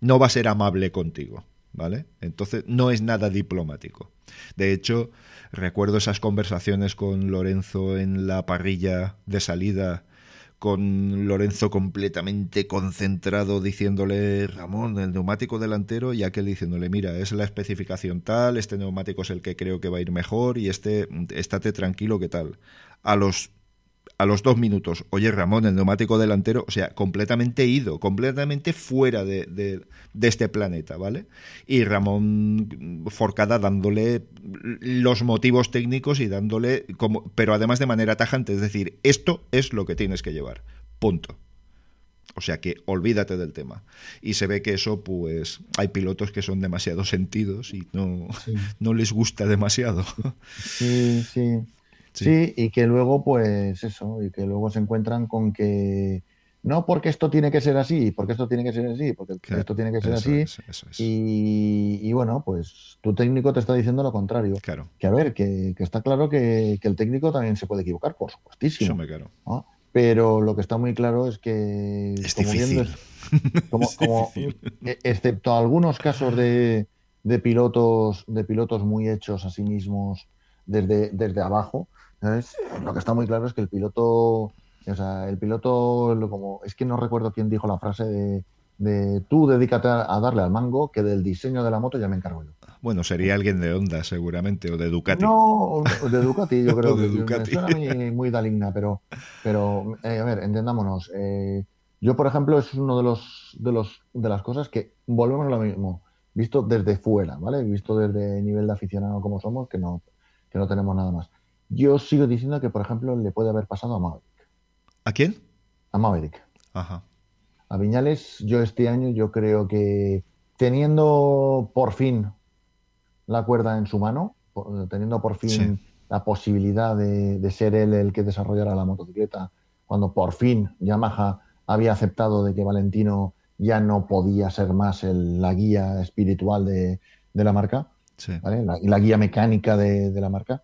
No va a ser amable contigo, ¿vale? Entonces no es nada diplomático. De hecho, recuerdo esas conversaciones con Lorenzo en la parrilla de salida con Lorenzo completamente concentrado diciéndole Ramón, el neumático delantero, y aquel diciéndole, mira, es la especificación tal, este neumático es el que creo que va a ir mejor y este, estate tranquilo que tal. A los a los dos minutos, oye Ramón, el neumático delantero, o sea, completamente ido, completamente fuera de, de, de, este planeta, ¿vale? Y Ramón Forcada dándole los motivos técnicos y dándole, como, pero además de manera tajante, es decir, esto es lo que tienes que llevar, punto. O sea que olvídate del tema. Y se ve que eso, pues, hay pilotos que son demasiado sentidos y no, sí. no les gusta demasiado. Sí, sí. Sí. sí, y que luego, pues eso, y que luego se encuentran con que no porque esto tiene que ser así, porque esto tiene que ser así, porque claro, esto tiene que ser eso así. Eso. Y, y, bueno, pues tu técnico te está diciendo lo contrario. Claro. Que a ver, que, que está claro que, que, el técnico también se puede equivocar, por supuestísimo. Eso me claro. ¿no? Pero lo que está muy claro es que. Es como difícil. Viendo, como, es como, difícil. excepto algunos casos de, de, pilotos, de pilotos muy hechos a sí mismos desde, desde abajo. ¿Sabes? Lo que está muy claro es que el piloto, o sea, el piloto, como es que no recuerdo quién dijo la frase de, de tú dedícate a, darle al mango, que del diseño de la moto ya me encargo yo. Bueno, sería alguien de Honda seguramente, o de Ducati. No, de Ducati, yo creo de que Ducati. me suena mí muy daligna, pero, pero eh, a ver, entendámonos. Eh, yo, por ejemplo, es uno de los, de los de las cosas que volvemos a lo mismo, visto desde fuera, ¿vale? Visto desde nivel de aficionado como somos, que no, que no tenemos nada más. Yo sigo diciendo que, por ejemplo, le puede haber pasado a Maverick. ¿A quién? A Maverick. Ajá. A Viñales, yo este año, yo creo que teniendo por fin la cuerda en su mano, teniendo por fin sí. la posibilidad de, de, ser él el que desarrollara la motocicleta, cuando por fin Yamaha había aceptado de que Valentino ya no podía ser más el, la guía espiritual de, de la marca, sí. ¿vale? la, la, guía mecánica de, de la marca.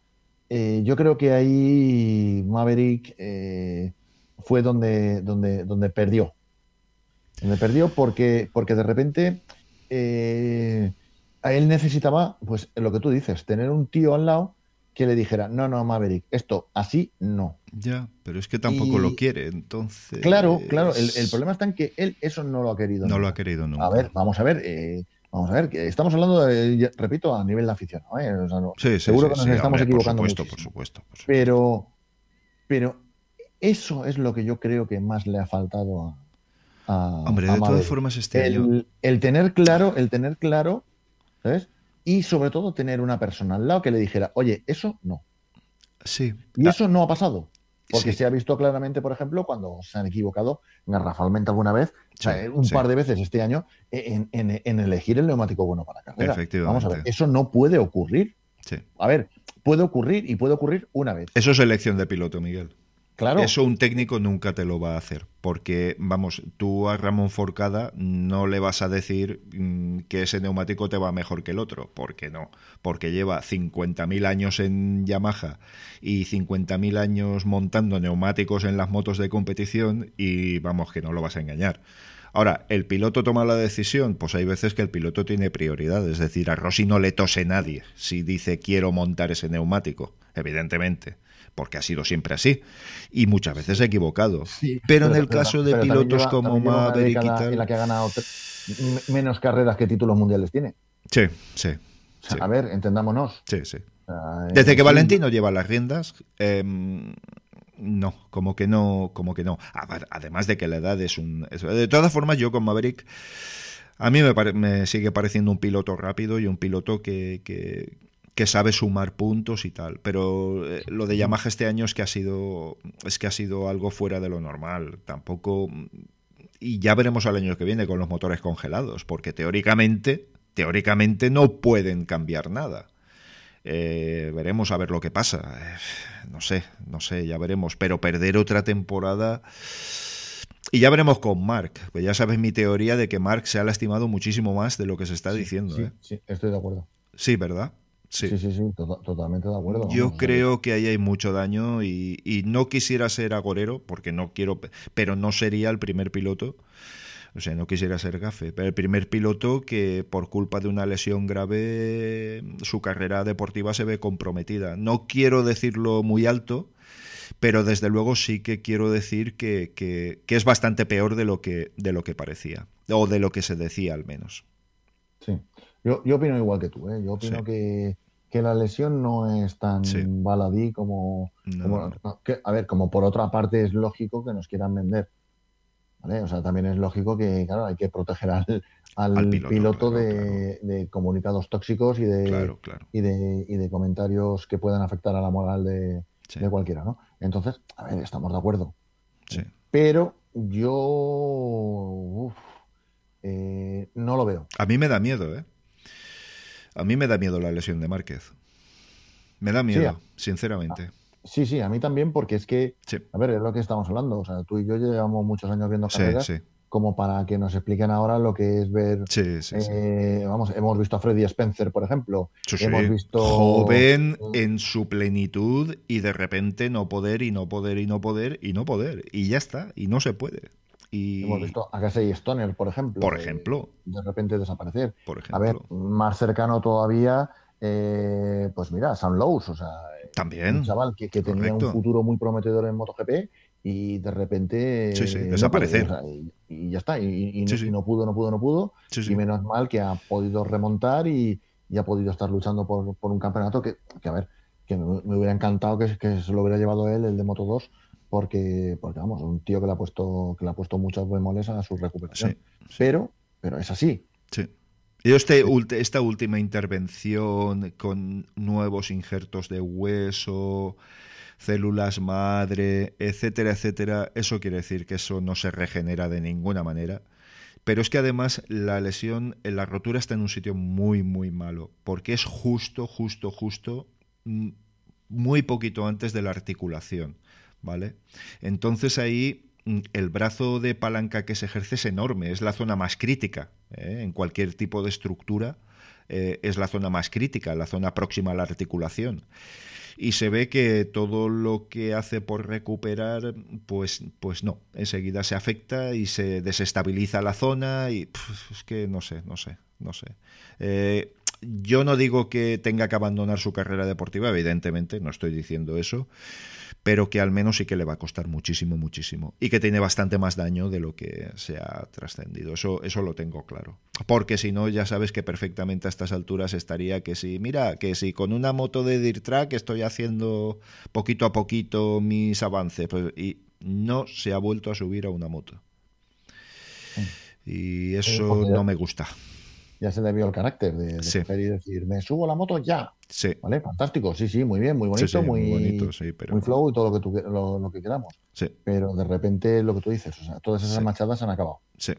Eh, yo creo que ahí Maverick eh, fue donde, donde, donde perdió. Donde perdió porque, porque de repente eh, a él necesitaba, pues lo que tú dices, tener un tío al lado que le dijera, no, no, Maverick, esto así no. Ya, pero es que tampoco y... lo quiere, entonces. Claro, claro, el, el, problema está en que él eso no lo ha querido. No nunca. lo ha querido nunca. A ver, vamos a ver. Eh, Vamos a ver, que estamos hablando, de, repito, a nivel de afición. ¿eh? O sea, no, sí, sí, seguro sí, que nos estamos hombre, equivocando. Por supuesto, por supuesto, por supuesto. Pero, pero eso es lo que yo creo que más le ha faltado a. a hombre, a de todas formas, este el, año. El tener claro, el tener claro, ¿sabes? Y sobre todo tener una persona al lado que le dijera, oye, eso no. Sí. Y eso no ha pasado. Porque Sí. se ha visto claramente, por ejemplo, cuando se han equivocado garrafalmente alguna vez, o sea, Sí, un sí. par de veces este año, en, en- en elegir el neumático bueno para carrera. Efectivamente. Vamos a ver, eso no puede ocurrir. A ver, puede ocurrir y puede ocurrir una vez. Eso es elección de piloto, Miguel. Eso un técnico nunca te lo va a hacer, porque, vamos, tú a Ramón Forcada no le vas a decir mm, que ese neumático te va mejor que el otro, porque no, porque lleva 50.000 años en Yamaha y 50.000 años montando neumáticos en las motos de competición y vamos que no lo vas a engañar. Ahora, ¿el piloto toma la decisión? Pues hay veces que el piloto tiene prioridad, es decir, a Rossi no le tose nadie si dice quiero montar ese neumático, evidentemente porque ha sido siempre así y muchas veces equivocado. pero, en el caso de pilotos como Maverick y tal. En la que ha ganado menos carreras que títulos mundiales tiene. Sí, sí. A ver, entendámonos. Sí, sí. Desde que Valentino lleva las riendas, em, no, como que no, como que no. Además de que la edad es un. de todas formas, yo con Maverick. A mí me, me, sigue pareciendo un piloto rápido y un piloto que, que sabe sumar puntos y tal. Pero eh, lo de Yamaha este año es que ha sido. es que ha sido algo fuera de lo normal. Tampoco. Y ya veremos al año que viene con los motores congelados, porque teóricamente, teóricamente no pueden cambiar nada. Eh, veremos a ver lo que pasa. Eh, no sé, no sé, ya veremos. Pero perder otra temporada. Y ya veremos con Mark. Pues ya sabes mi teoría de que Mark se ha lastimado muchísimo más de lo que se está diciendo. Sí, sí, estoy de acuerdo. Sí, ¿verdad? Sí, sí, sí, totalmente de acuerdo. Yo creo que ahí hay mucho daño y, no quisiera ser agorero, porque no quiero, pero no sería el primer piloto, o sea, no quisiera ser gafe, pero el primer piloto que por culpa de una lesión grave su carrera deportiva se ve comprometida. No quiero decirlo muy alto, pero desde luego sí que quiero decir que, que, es bastante peor de lo que, de lo que parecía, o de lo que se decía al menos. Sí. Yo, yo opino igual que tú, ¿eh? yo opino que, la lesión no es tan baladí como, a ver, como por otra parte es lógico que nos quieran vender. ¿vale? O sea, también es lógico que, claro, hay que proteger al, al, piloto, de, comunicados tóxicos y de, y de, y de comentarios que puedan afectar a la moral de, cualquiera, ¿no? Entonces, a ver, estamos de acuerdo. Pero yo eh, no lo veo. A mí me da miedo, ¿eh? A mí me da miedo la lesión de Márquez. Me da miedo, sinceramente. Sí, sí, a mí también, porque es que, a ver, es lo que estamos hablando. O sea, tú y yo llevamos muchos años viendo carreras. como para que nos expliquen ahora lo que es ver. Sí, sí, eh, vamos, hemos visto a Freddy Spencer, por ejemplo. hemos visto. Joven en su plenitud y de repente no poder y no poder y no poder y no poder. Y ya está, y no se puede. Hemos visto a Casey Stoner, por ejemplo. Por ejemplo. De, repente desaparecer. Por ejemplo. A ver, más cercano todavía, eh, pues mira, Sam Lowe's, o sea. También. Un chaval que, tenía un futuro muy prometedor en MotoGP y de repente. Sí, sí, desaparecer. y, ya está. Y, no pudo, no pudo, no pudo. y menos mal que ha podido remontar y, ha podido estar luchando por, un campeonato que, a ver, que me, hubiera encantado que, que, se lo hubiera llevado él, el de Moto 2 porque, porque vamos, un tío que le ha puesto, que le ha puesto muchas bemoles a su recuperación. Pero, pero es así. Sí. Y este, esta última intervención con nuevos injertos de hueso, células madre, etcétera, etcétera, eso quiere decir que eso no se regenera de ninguna manera. Pero es que además la lesión, la rotura está en un sitio muy, muy malo, porque es justo, justo, justo, mm, muy poquito antes de la articulación. ¿Vale? Entonces ahí mm, el brazo de palanca que se ejerce es enorme, es la zona más crítica ¿eh? en cualquier tipo de estructura. Eh, es la zona más crítica, la zona próxima a la articulación. Y se ve que todo lo que hace por recuperar, pues, pues no, enseguida se afecta y se desestabiliza la zona y es que no sé, no sé, no sé. Eh, yo no digo que tenga que abandonar su carrera deportiva, evidentemente, no estoy diciendo eso, pero que al menos sí que le va a costar muchísimo, muchísimo. Y que tiene bastante más daño de lo que se ha trascendido. Eso, eso lo tengo claro. Porque si no, ya sabes que perfectamente a estas alturas estaría que si, mira, que si con una moto de Dirt Track estoy haciendo poquito a poquito mis avances. Pues, y no se ha vuelto a subir a una moto. Y eso no me gusta ya se le vio el carácter de, decir, me subo la moto ya. Sí. ¿Vale? Fantástico, sí, sí, muy bien, muy bonito, muy, bonito, muy flow y todo lo que, lo, que queramos. Sí. Pero de repente lo que tú dices, o sea, todas esas machadas han acabado. Sí,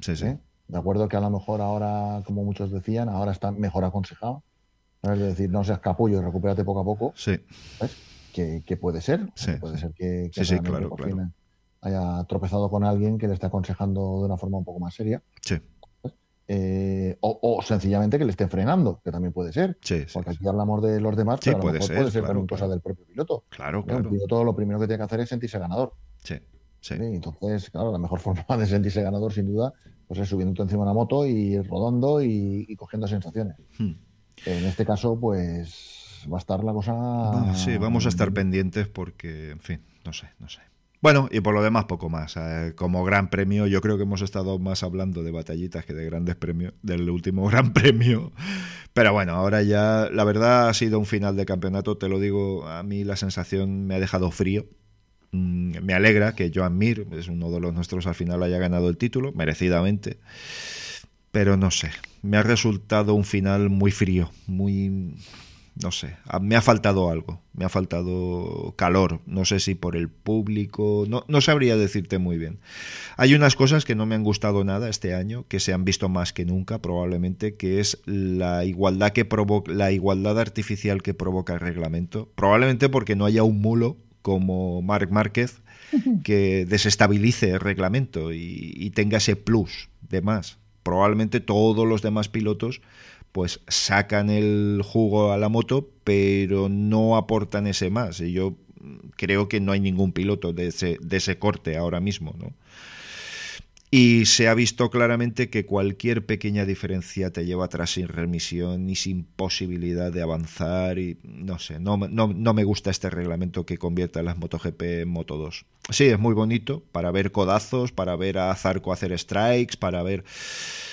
sí, sí. ¿Eh? De acuerdo que a lo mejor ahora, como muchos decían, ahora está mejor aconsejado. Es decir, no seas capullo y recupérate poco a poco. Sí. Que, puede ser. Sí, puede ser que, sí, claro, haya tropezado con alguien que le esté aconsejando de una forma un poco más seria. Sí. Eh, o, sencillamente que le esté frenando, que también puede ser. Sí, porque aquí hablamos de los demás, pero a lo mejor puede ser también cosa del propio piloto. Claro, claro. El piloto lo primero que tiene que hacer es sentirse ganador. Sí. Sí. Entonces, claro, la mejor forma de sentirse ganador, sin duda, pues es subiendo encima de la moto y rodando y, cogiendo sensaciones. Hmm. En este caso, pues va a estar la cosa. Sí, vamos a estar pendientes porque, en fin, no sé, no sé. Bueno, y por lo demás poco más. Eh, como gran premio, yo creo que hemos estado más hablando de batallitas que de grandes premios, del último gran premio. Pero bueno, ahora ya, la verdad ha sido un final de campeonato, te lo digo, a mí la sensación me ha dejado frío. Mm, me alegra que Joan Mir, es uno de los nuestros, al final haya ganado el título, merecidamente. Pero no sé, me ha resultado un final muy frío, muy... No sé, me ha faltado algo, me ha faltado calor, no sé si por el público, no, no sabría decirte muy bien. Hay unas cosas que no me han gustado nada este año, que se han visto más que nunca probablemente, que es la igualdad, que provoca, la igualdad artificial que provoca el reglamento, probablemente porque no haya un mulo como Marc Márquez que desestabilice el reglamento y, tenga ese plus de más. Probablemente todos los demás pilotos pues sacan el jugo a la moto, pero no aportan ese más. Y yo creo que no hay ningún piloto de ese, corte ahora mismo, ¿no? Y se ha visto claramente que cualquier pequeña diferencia te lleva atrás sin remisión y sin posibilidad de avanzar. Y no sé, no, no, me gusta este reglamento que convierta las MotoGP en Moto 2. Sí, es muy bonito para ver codazos, para ver a Zarco hacer strikes, para ver.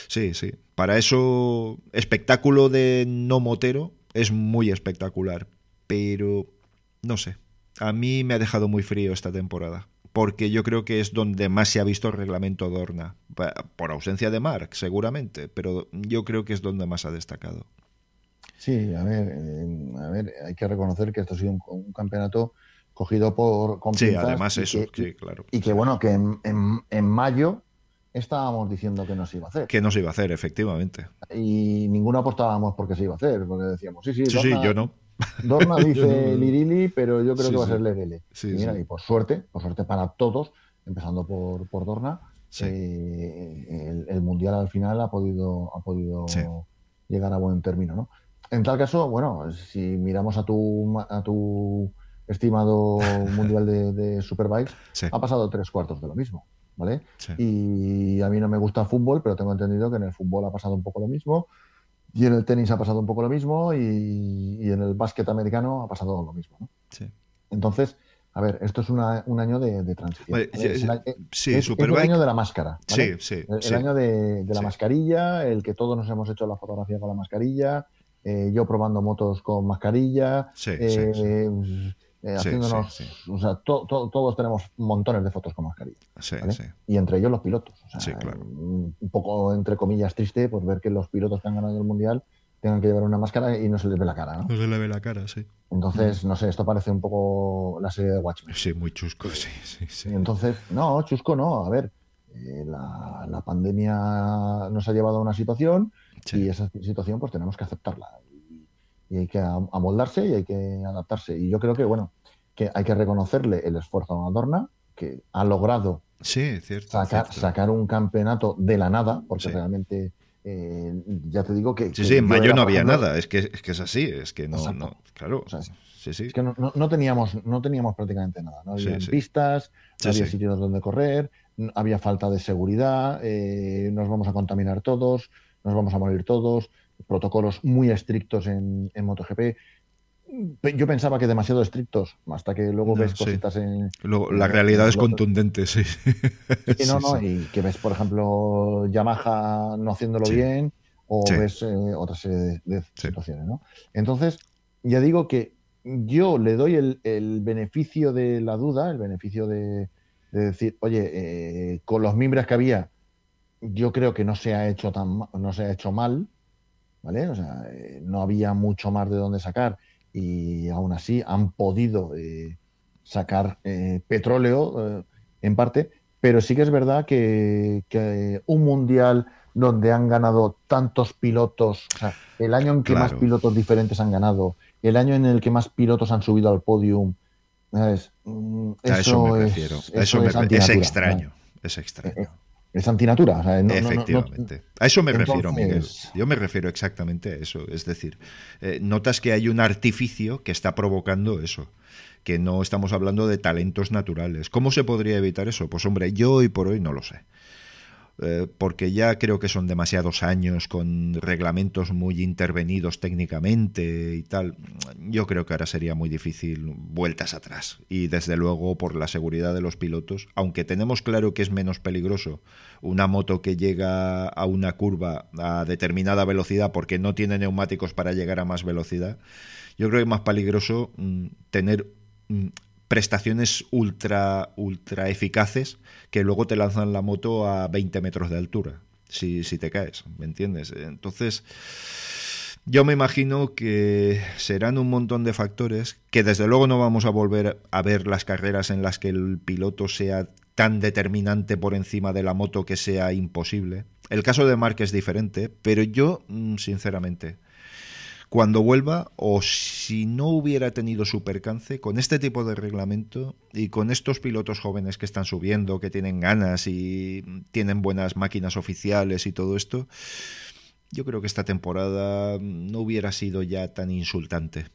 Sí, sí. Para eso, espectáculo de no motero es muy espectacular. Pero no sé. A mí me ha dejado muy frío esta temporada porque yo creo que es donde más se ha visto el reglamento Dorna, por ausencia de Mark, seguramente, pero yo creo que es donde más ha destacado. Sí, a ver, eh, a ver hay que reconocer que esto ha sido un, campeonato cogido por Sí, además eso, sí, claro. Y que bueno, que en, mayo estábamos diciendo que no se iba a hacer. Que no se iba a hacer, efectivamente. Y ninguno apostábamos porque se iba a hacer, porque decíamos, sí, sí, sí, sí yo no. Dorna dice Lirili, pero yo creo que va a ser Legele. y mira, y por suerte, por suerte para todos, empezando por, por Dorna, eh, el, mundial al final ha podido, ha podido llegar a buen término, ¿no? En tal caso, bueno, si miramos a tu a tu estimado mundial de, de Superbikes, ha pasado tres cuartos de lo mismo. ¿Vale? Y a mí no me gusta el fútbol, pero tengo entendido que en el fútbol ha pasado un poco lo mismo. Y en el tenis ha pasado un poco lo mismo y, en el básquet americano ha pasado lo mismo. ¿no? Sí. Entonces, a ver, esto es un año de, transición. sí, es, el año de la máscara. Sí, sí. El, año de, la mascarilla, el que todos nos hemos hecho la fotografía con la mascarilla, eh, yo probando motos con mascarilla. Sí, eh, eh, haciéndonos, o sea, todos tenemos montones de fotos con mascarilla. Sí. Y entre ellos los pilotos. O sea, claro. un, poco, entre comillas, triste por ver que los pilotos que han ganado el mundial tengan que llevar una máscara y no se les ve la cara. No, no se les ve la cara, sí. Entonces, no sé, esto parece un poco la serie de Watchmen. Sí, muy chusco, sí, sí, sí. entonces, no, chusco no. A ver, eh, la, la, pandemia nos ha llevado a una situación y esa situación pues tenemos que aceptarla y hay que amoldarse y hay que adaptarse. Y yo creo que, bueno, que hay que reconocerle el esfuerzo a Adorna, que ha logrado sí, cierto, sacar, sacar un campeonato de la nada, porque realmente eh, ya te digo que... Sí, sí, en mayo no había nada, es que, es que es así, es que no, no claro. sí, sí. Es que no, no, teníamos, no teníamos prácticamente nada, no había pistas, no había sitios donde correr, había falta de seguridad, eh, nos vamos a contaminar todos, nos vamos a morir todos, protocolos muy estrictos en, en MotoGP. Yo pensaba que demasiado estrictos, hasta que luego ves cositas en. la realidad es contundente, sí. no, no, y que ves, por ejemplo, Yamaha no haciéndolo bien, o ves eh, otra serie de, situaciones, ¿no? Entonces, ya digo que yo le doy el, beneficio de la duda, el beneficio de, decir, oye, eh, con los mimbres que había, yo creo que no se ha hecho tan no se ha hecho mal, ¿vale? O sea, eh, no había mucho más de dónde sacar y aún así han podido eh, sacar eh, petróleo en parte, pero sí que es verdad que, un mundial donde han ganado tantos pilotos, o sea, el año en que más pilotos diferentes han ganado, el año en el que más pilotos han subido al podium. ¿sabes? Mm, eso, eso, me refiero. Eso, es, extraño. Es extraño. Es antinatura. Efectivamente. a eso me refiero, Miguel. Yo me refiero exactamente a eso. Es decir, eh, notas que hay un artificio que está provocando eso que no estamos hablando de talentos naturales. ¿Cómo se podría evitar eso? Pues hombre, yo hoy por hoy no lo sé. Eh, porque ya creo que son demasiados años con reglamentos muy intervenidos técnicamente y tal. Yo creo que ahora sería muy difícil vueltas atrás. Y desde luego por la seguridad de los pilotos, aunque tenemos claro que es menos peligroso una moto que llega a una curva a determinada velocidad porque no tiene neumáticos para llegar a más velocidad, yo creo que es más peligroso mm, tener mm, prestaciones ultra, ultra eficaces que luego te lanzan la moto a 20 metros de altura, si, si te caes, ¿me entiendes? Entonces, yo me imagino que serán un montón de factores que desde luego no vamos a volver a ver las carreras en las que el piloto sea tan determinante por encima de la moto que sea imposible. El caso de Mark es diferente, pero yo, mm, sinceramente, cuando vuelva o si no hubiera tenido su percance con este tipo de reglamento y con estos pilotos jóvenes que están subiendo, que tienen ganas y tienen buenas máquinas oficiales y todo esto, yo creo que esta temporada no hubiera sido ya tan insultante.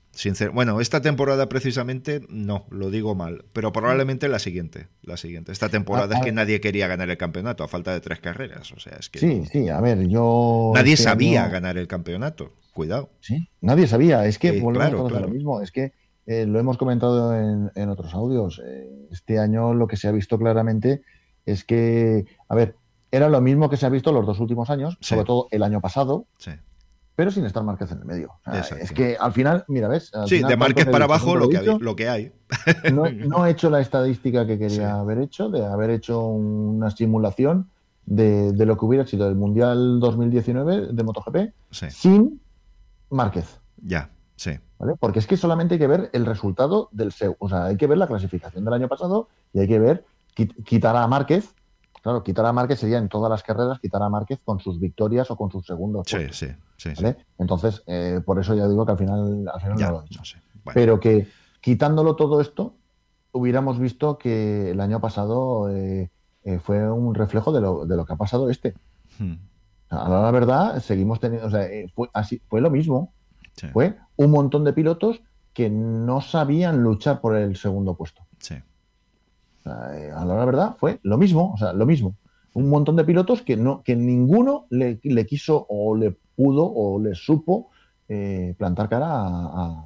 bueno, esta temporada precisamente no, lo digo mal, pero probablemente la siguiente, la siguiente. Esta temporada es que nadie quería ganar el campeonato a falta de tres carreras, o sea, es que Sí, sí, a ver, yo nadie este sabía ganar el campeonato cuidado. Sí, nadie sabía. Es que volvemos a lo mismo. Es que eh, lo hemos comentado en, otros audios. Eh, este año lo que se ha visto claramente es que, a ver, era lo mismo que se ha visto los dos últimos años, sobre todo el año pasado. Pero sin estar Márquez en el medio. es que al final, mira, ¿ves? sí, de Márquez para abajo lo, que, lo que hay. No, he hecho la estadística que quería haber hecho, de haber hecho una simulación de, de, lo que hubiera sido el Mundial 2019 de MotoGP sin Márquez. Ya, sí. Porque es que solamente hay que ver el resultado del SEU. O sea, hay que ver la clasificación del año pasado y hay que ver quitar a Márquez. Claro, quitar a Márquez sería en todas las carreras quitar a Márquez con sus victorias o con sus segundos. Sí, sí, sí, Entonces, eh, por eso ya digo que al final, no lo he hecho. Pero que quitándolo todo esto, hubiéramos visto que el año pasado eh, eh, fue un reflejo de lo, de lo que ha pasado este. Hmm. A la verdad, seguimos teniendo, o sea, fue, así, fue lo mismo. Fue un montón de pilotos que no sabían luchar por el segundo puesto. Sí. Eh, a la verdad, fue lo mismo, o sea, lo mismo. Un montón de pilotos que no, que ninguno le, quiso o le pudo o le supo eh, plantar cara a,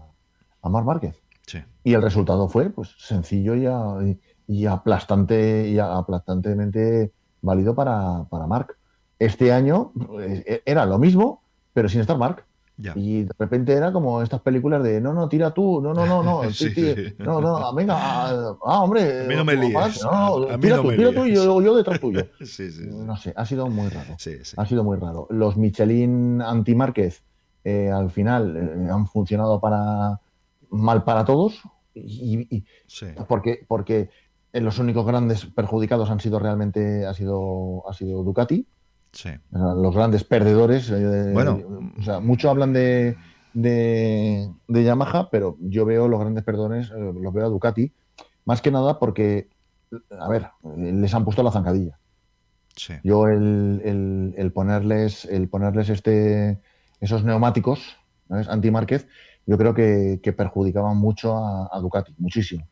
a, Mar Márquez. Sí. Y el resultado fue, pues, sencillo y, y, aplastante y aplastantemente válido para, para Marc. Este año eh, era lo mismo, pero sin estar Mark. Y de repente era como estas películas de no, no, tira tú, no, no, no, no, sí, no, no, venga, ah, ah hombre, a mí no me líes. No, tira tú, tira tú y yo, yo detrás tuyo. No sé, ha sido muy raro. Ha sido muy raro. Los Michelin anti-Márquez eh, al final eh, han funcionado para mal para todos y, porque porque los únicos grandes perjudicados han sido realmente ha sido ha sido Ducati los grandes perdedores. Eh, bueno. O sea, muchos hablan de, de, Yamaha, pero yo veo los grandes perdedores, eh, los veo a Ducati, más que nada porque, a ver, les han puesto la zancadilla. Yo el, el, ponerles, el ponerles este, esos neumáticos, anti Márquez, yo creo que, perjudicaban mucho a, Ducati, muchísimo.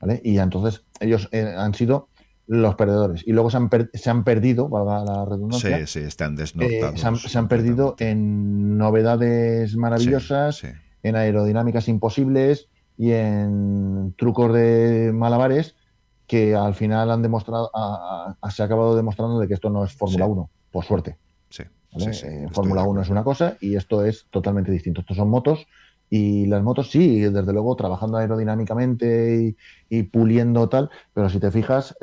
¿vale? Y entonces ellos eh, han sido los perdedores. Y luego se han, se han perdido, valga la redundancia. Sí, sí, están eh, desnortados. se, han, perdido en novedades maravillosas, en aerodinámicas imposibles y en trucos de malabares que al final han demostrado, se ha acabado demostrando de que esto no es Fórmula 1, por suerte. Sí. Eh, Fórmula 1 es una cosa y esto es totalmente distinto. Estos son motos y las motos sí, desde luego trabajando aerodinámicamente y, puliendo tal, pero si te fijas,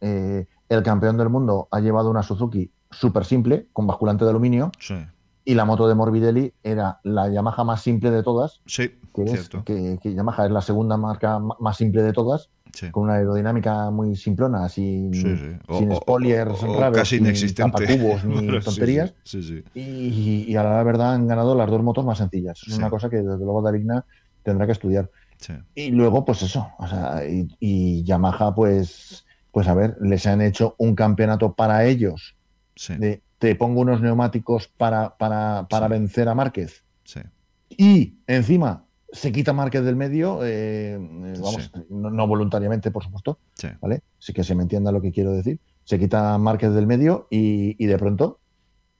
eh, el, campeón del mundo ha llevado una Suzuki súper simple, con basculante de aluminio, y la moto de Morbidelli era la Yamaha más simple de todas. Sí, que, que, Yamaha es la segunda marca más simple de todas, con una aerodinámica muy simplona, sin, Sí, sí. O- sin spoilers o- o raros, casi sin inexistente. tapacubos ni Sí, sí, tonterías. Y, y a la verdad han ganado las dos motos más sencillas. Es una cosa que desde luego Darigna tendrá que estudiar. Y luego, pues eso, o sea, y, y Yamaha, pues, pues a ver, les han hecho un campeonato para ellos. De, te pongo unos neumáticos para, para, para vencer a Márquez. Y encima se quita Márquez del medio, eh, eh, vamos, no, no voluntariamente, por supuesto, sí. ¿vale? Sí que se me entienda lo que quiero decir. Se quita Márquez del medio y, y de pronto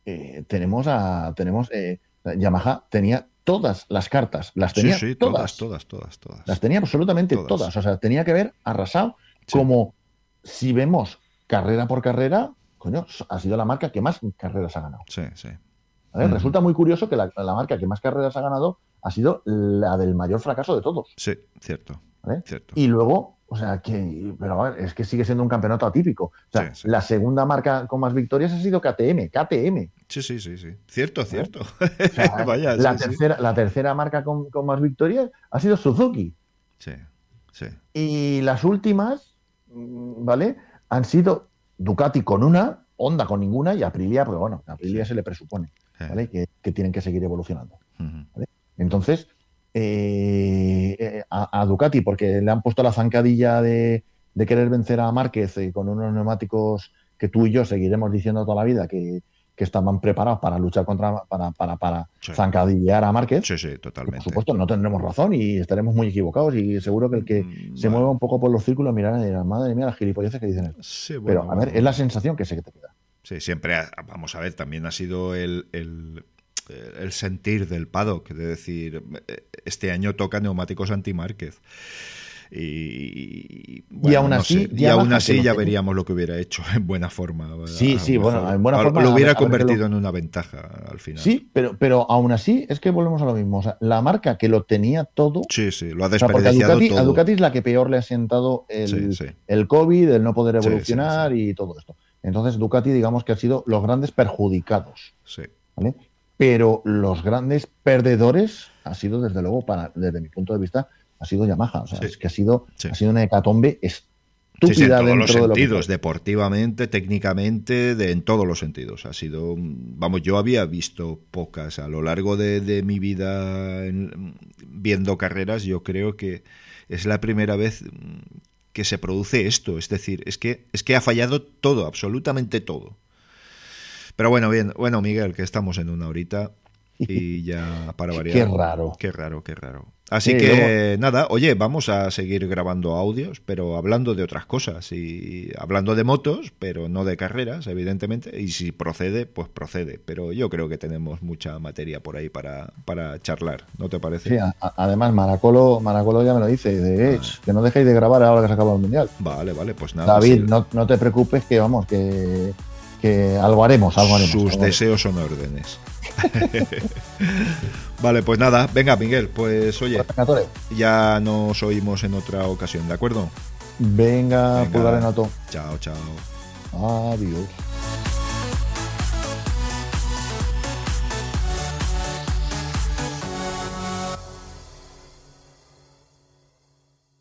eh, tenemos a tenemos eh, Yamaha tenía todas las cartas, las Sí, tenía sí, todas, todas, todas, todas, todas. las tenía absolutamente Todas. todas. O sea, tenía que haber arrasado Sí. como si vemos carrera por carrera, coño, ha sido la marca que más carreras ha ganado. Sí, sí. ¿vale? Ujú. Resulta muy curioso que la, la marca que más carreras ha ganado ha sido la del mayor fracaso de todos. Sí, cierto. ¿vale? Cierto. Y luego, o sea, que, pero a ver, es que sigue siendo un campeonato atípico. O sea, Sí, sí. la segunda marca con más victorias ha sido KTM, KTM. Sí, sí, sí, sí. Cierto, cierto. O sea, Vaya, la, sí, tercera, la tercera marca con, con más victorias ha sido Suzuki. Sí, sí. Y las últimas, ¿vale? Han sido Ducati con una, Honda con ninguna y Aprilia, pues bueno, a Aprilia se le presupone, ¿vale? Que, que tienen que seguir evolucionando. ujú. Entonces, eh, eh, a, a Ducati, porque le han puesto la zancadilla de, de querer vencer a Márquez eh, con unos neumáticos que tú y yo seguiremos diciendo toda la vida que, que estaban preparados para luchar contra, para, para, para Sí. zancadillear a Márquez. Sí, sí, Por totalmente. supuesto, no tendremos razón y estaremos muy equivocados y seguro que el que Mm, se vale. mueva un poco por los círculos mirará y dirá, madre mía, las gilipolleces que dicen. Sí, Pero, bueno, a ver, es la sensación que sé que te queda. Sí, siempre, ha- vamos a ver, también ha sido el, el, el sentir del paddock, de decir, eh, este año toca neumáticos anti-Márquez. Y, bueno, aún no así, sé, y aún así ya veríamos lo que hubiera hecho en buena forma. Sí, sí, bueno, en buena forma, Lo hubiera ver- convertido lo- en una ventaja al final. Sí, pero, pero aún así es que volvemos a lo mismo. O sea, la marca que lo tenía todo. sí, sí, lo ha o sea, desperdiciado Ducati, a todo. Ducati es la que peor le ha sentado el, Sí, sí. el COVID, el no poder Sí, evolucionar y todo esto. Entonces, Ducati, digamos que ha sido los grandes perjudicados. Sí, ¿vale? Pero los grandes perdedores ha sido, desde luego, para, desde mi punto de vista, ha sido Yamaha. O sea, Sí. es que ha sido, Sí. ha sido una hecatombe Sí, en todos los lo sentidos, deportivamente, técnicamente, de, en todos los sentidos. Ha sido, vamos, yo había visto pocas a lo largo de, de mi vida en- viendo carreras. Yo creo que es la primera vez que se produce esto. Es decir, es que es que ha fallado todo, absolutamente todo. Pero bueno, bien, bueno, Miguel, que estamos en una horita y ya para variar. Qué raro. Qué raro, qué raro. Así Sí, que nada, oye, vamos a seguir grabando audios, pero hablando de otras cosas y hablando de motos, pero no de carreras, evidentemente. Y si procede, pues procede. Pero yo creo que tenemos mucha materia por ahí para, para charlar, ¿no te parece? Sí, a- además, Maracolo, Maracolo ya me lo dice, de, "Eh, que no dejéis de grabar ahora que se acaba el Mundial. Vale, vale, pues nada. David, sí. no, no te preocupes que, vamos, que, que algo haremos, algo haremos. Sus algo deseos son órdenes. vale, pues nada, venga, Miguel, pues oye, Tore, ya nos oímos en otra ocasión, ¿de acuerdo? Venga, Venga. pulgar en alto. Chao, chao. Adiós.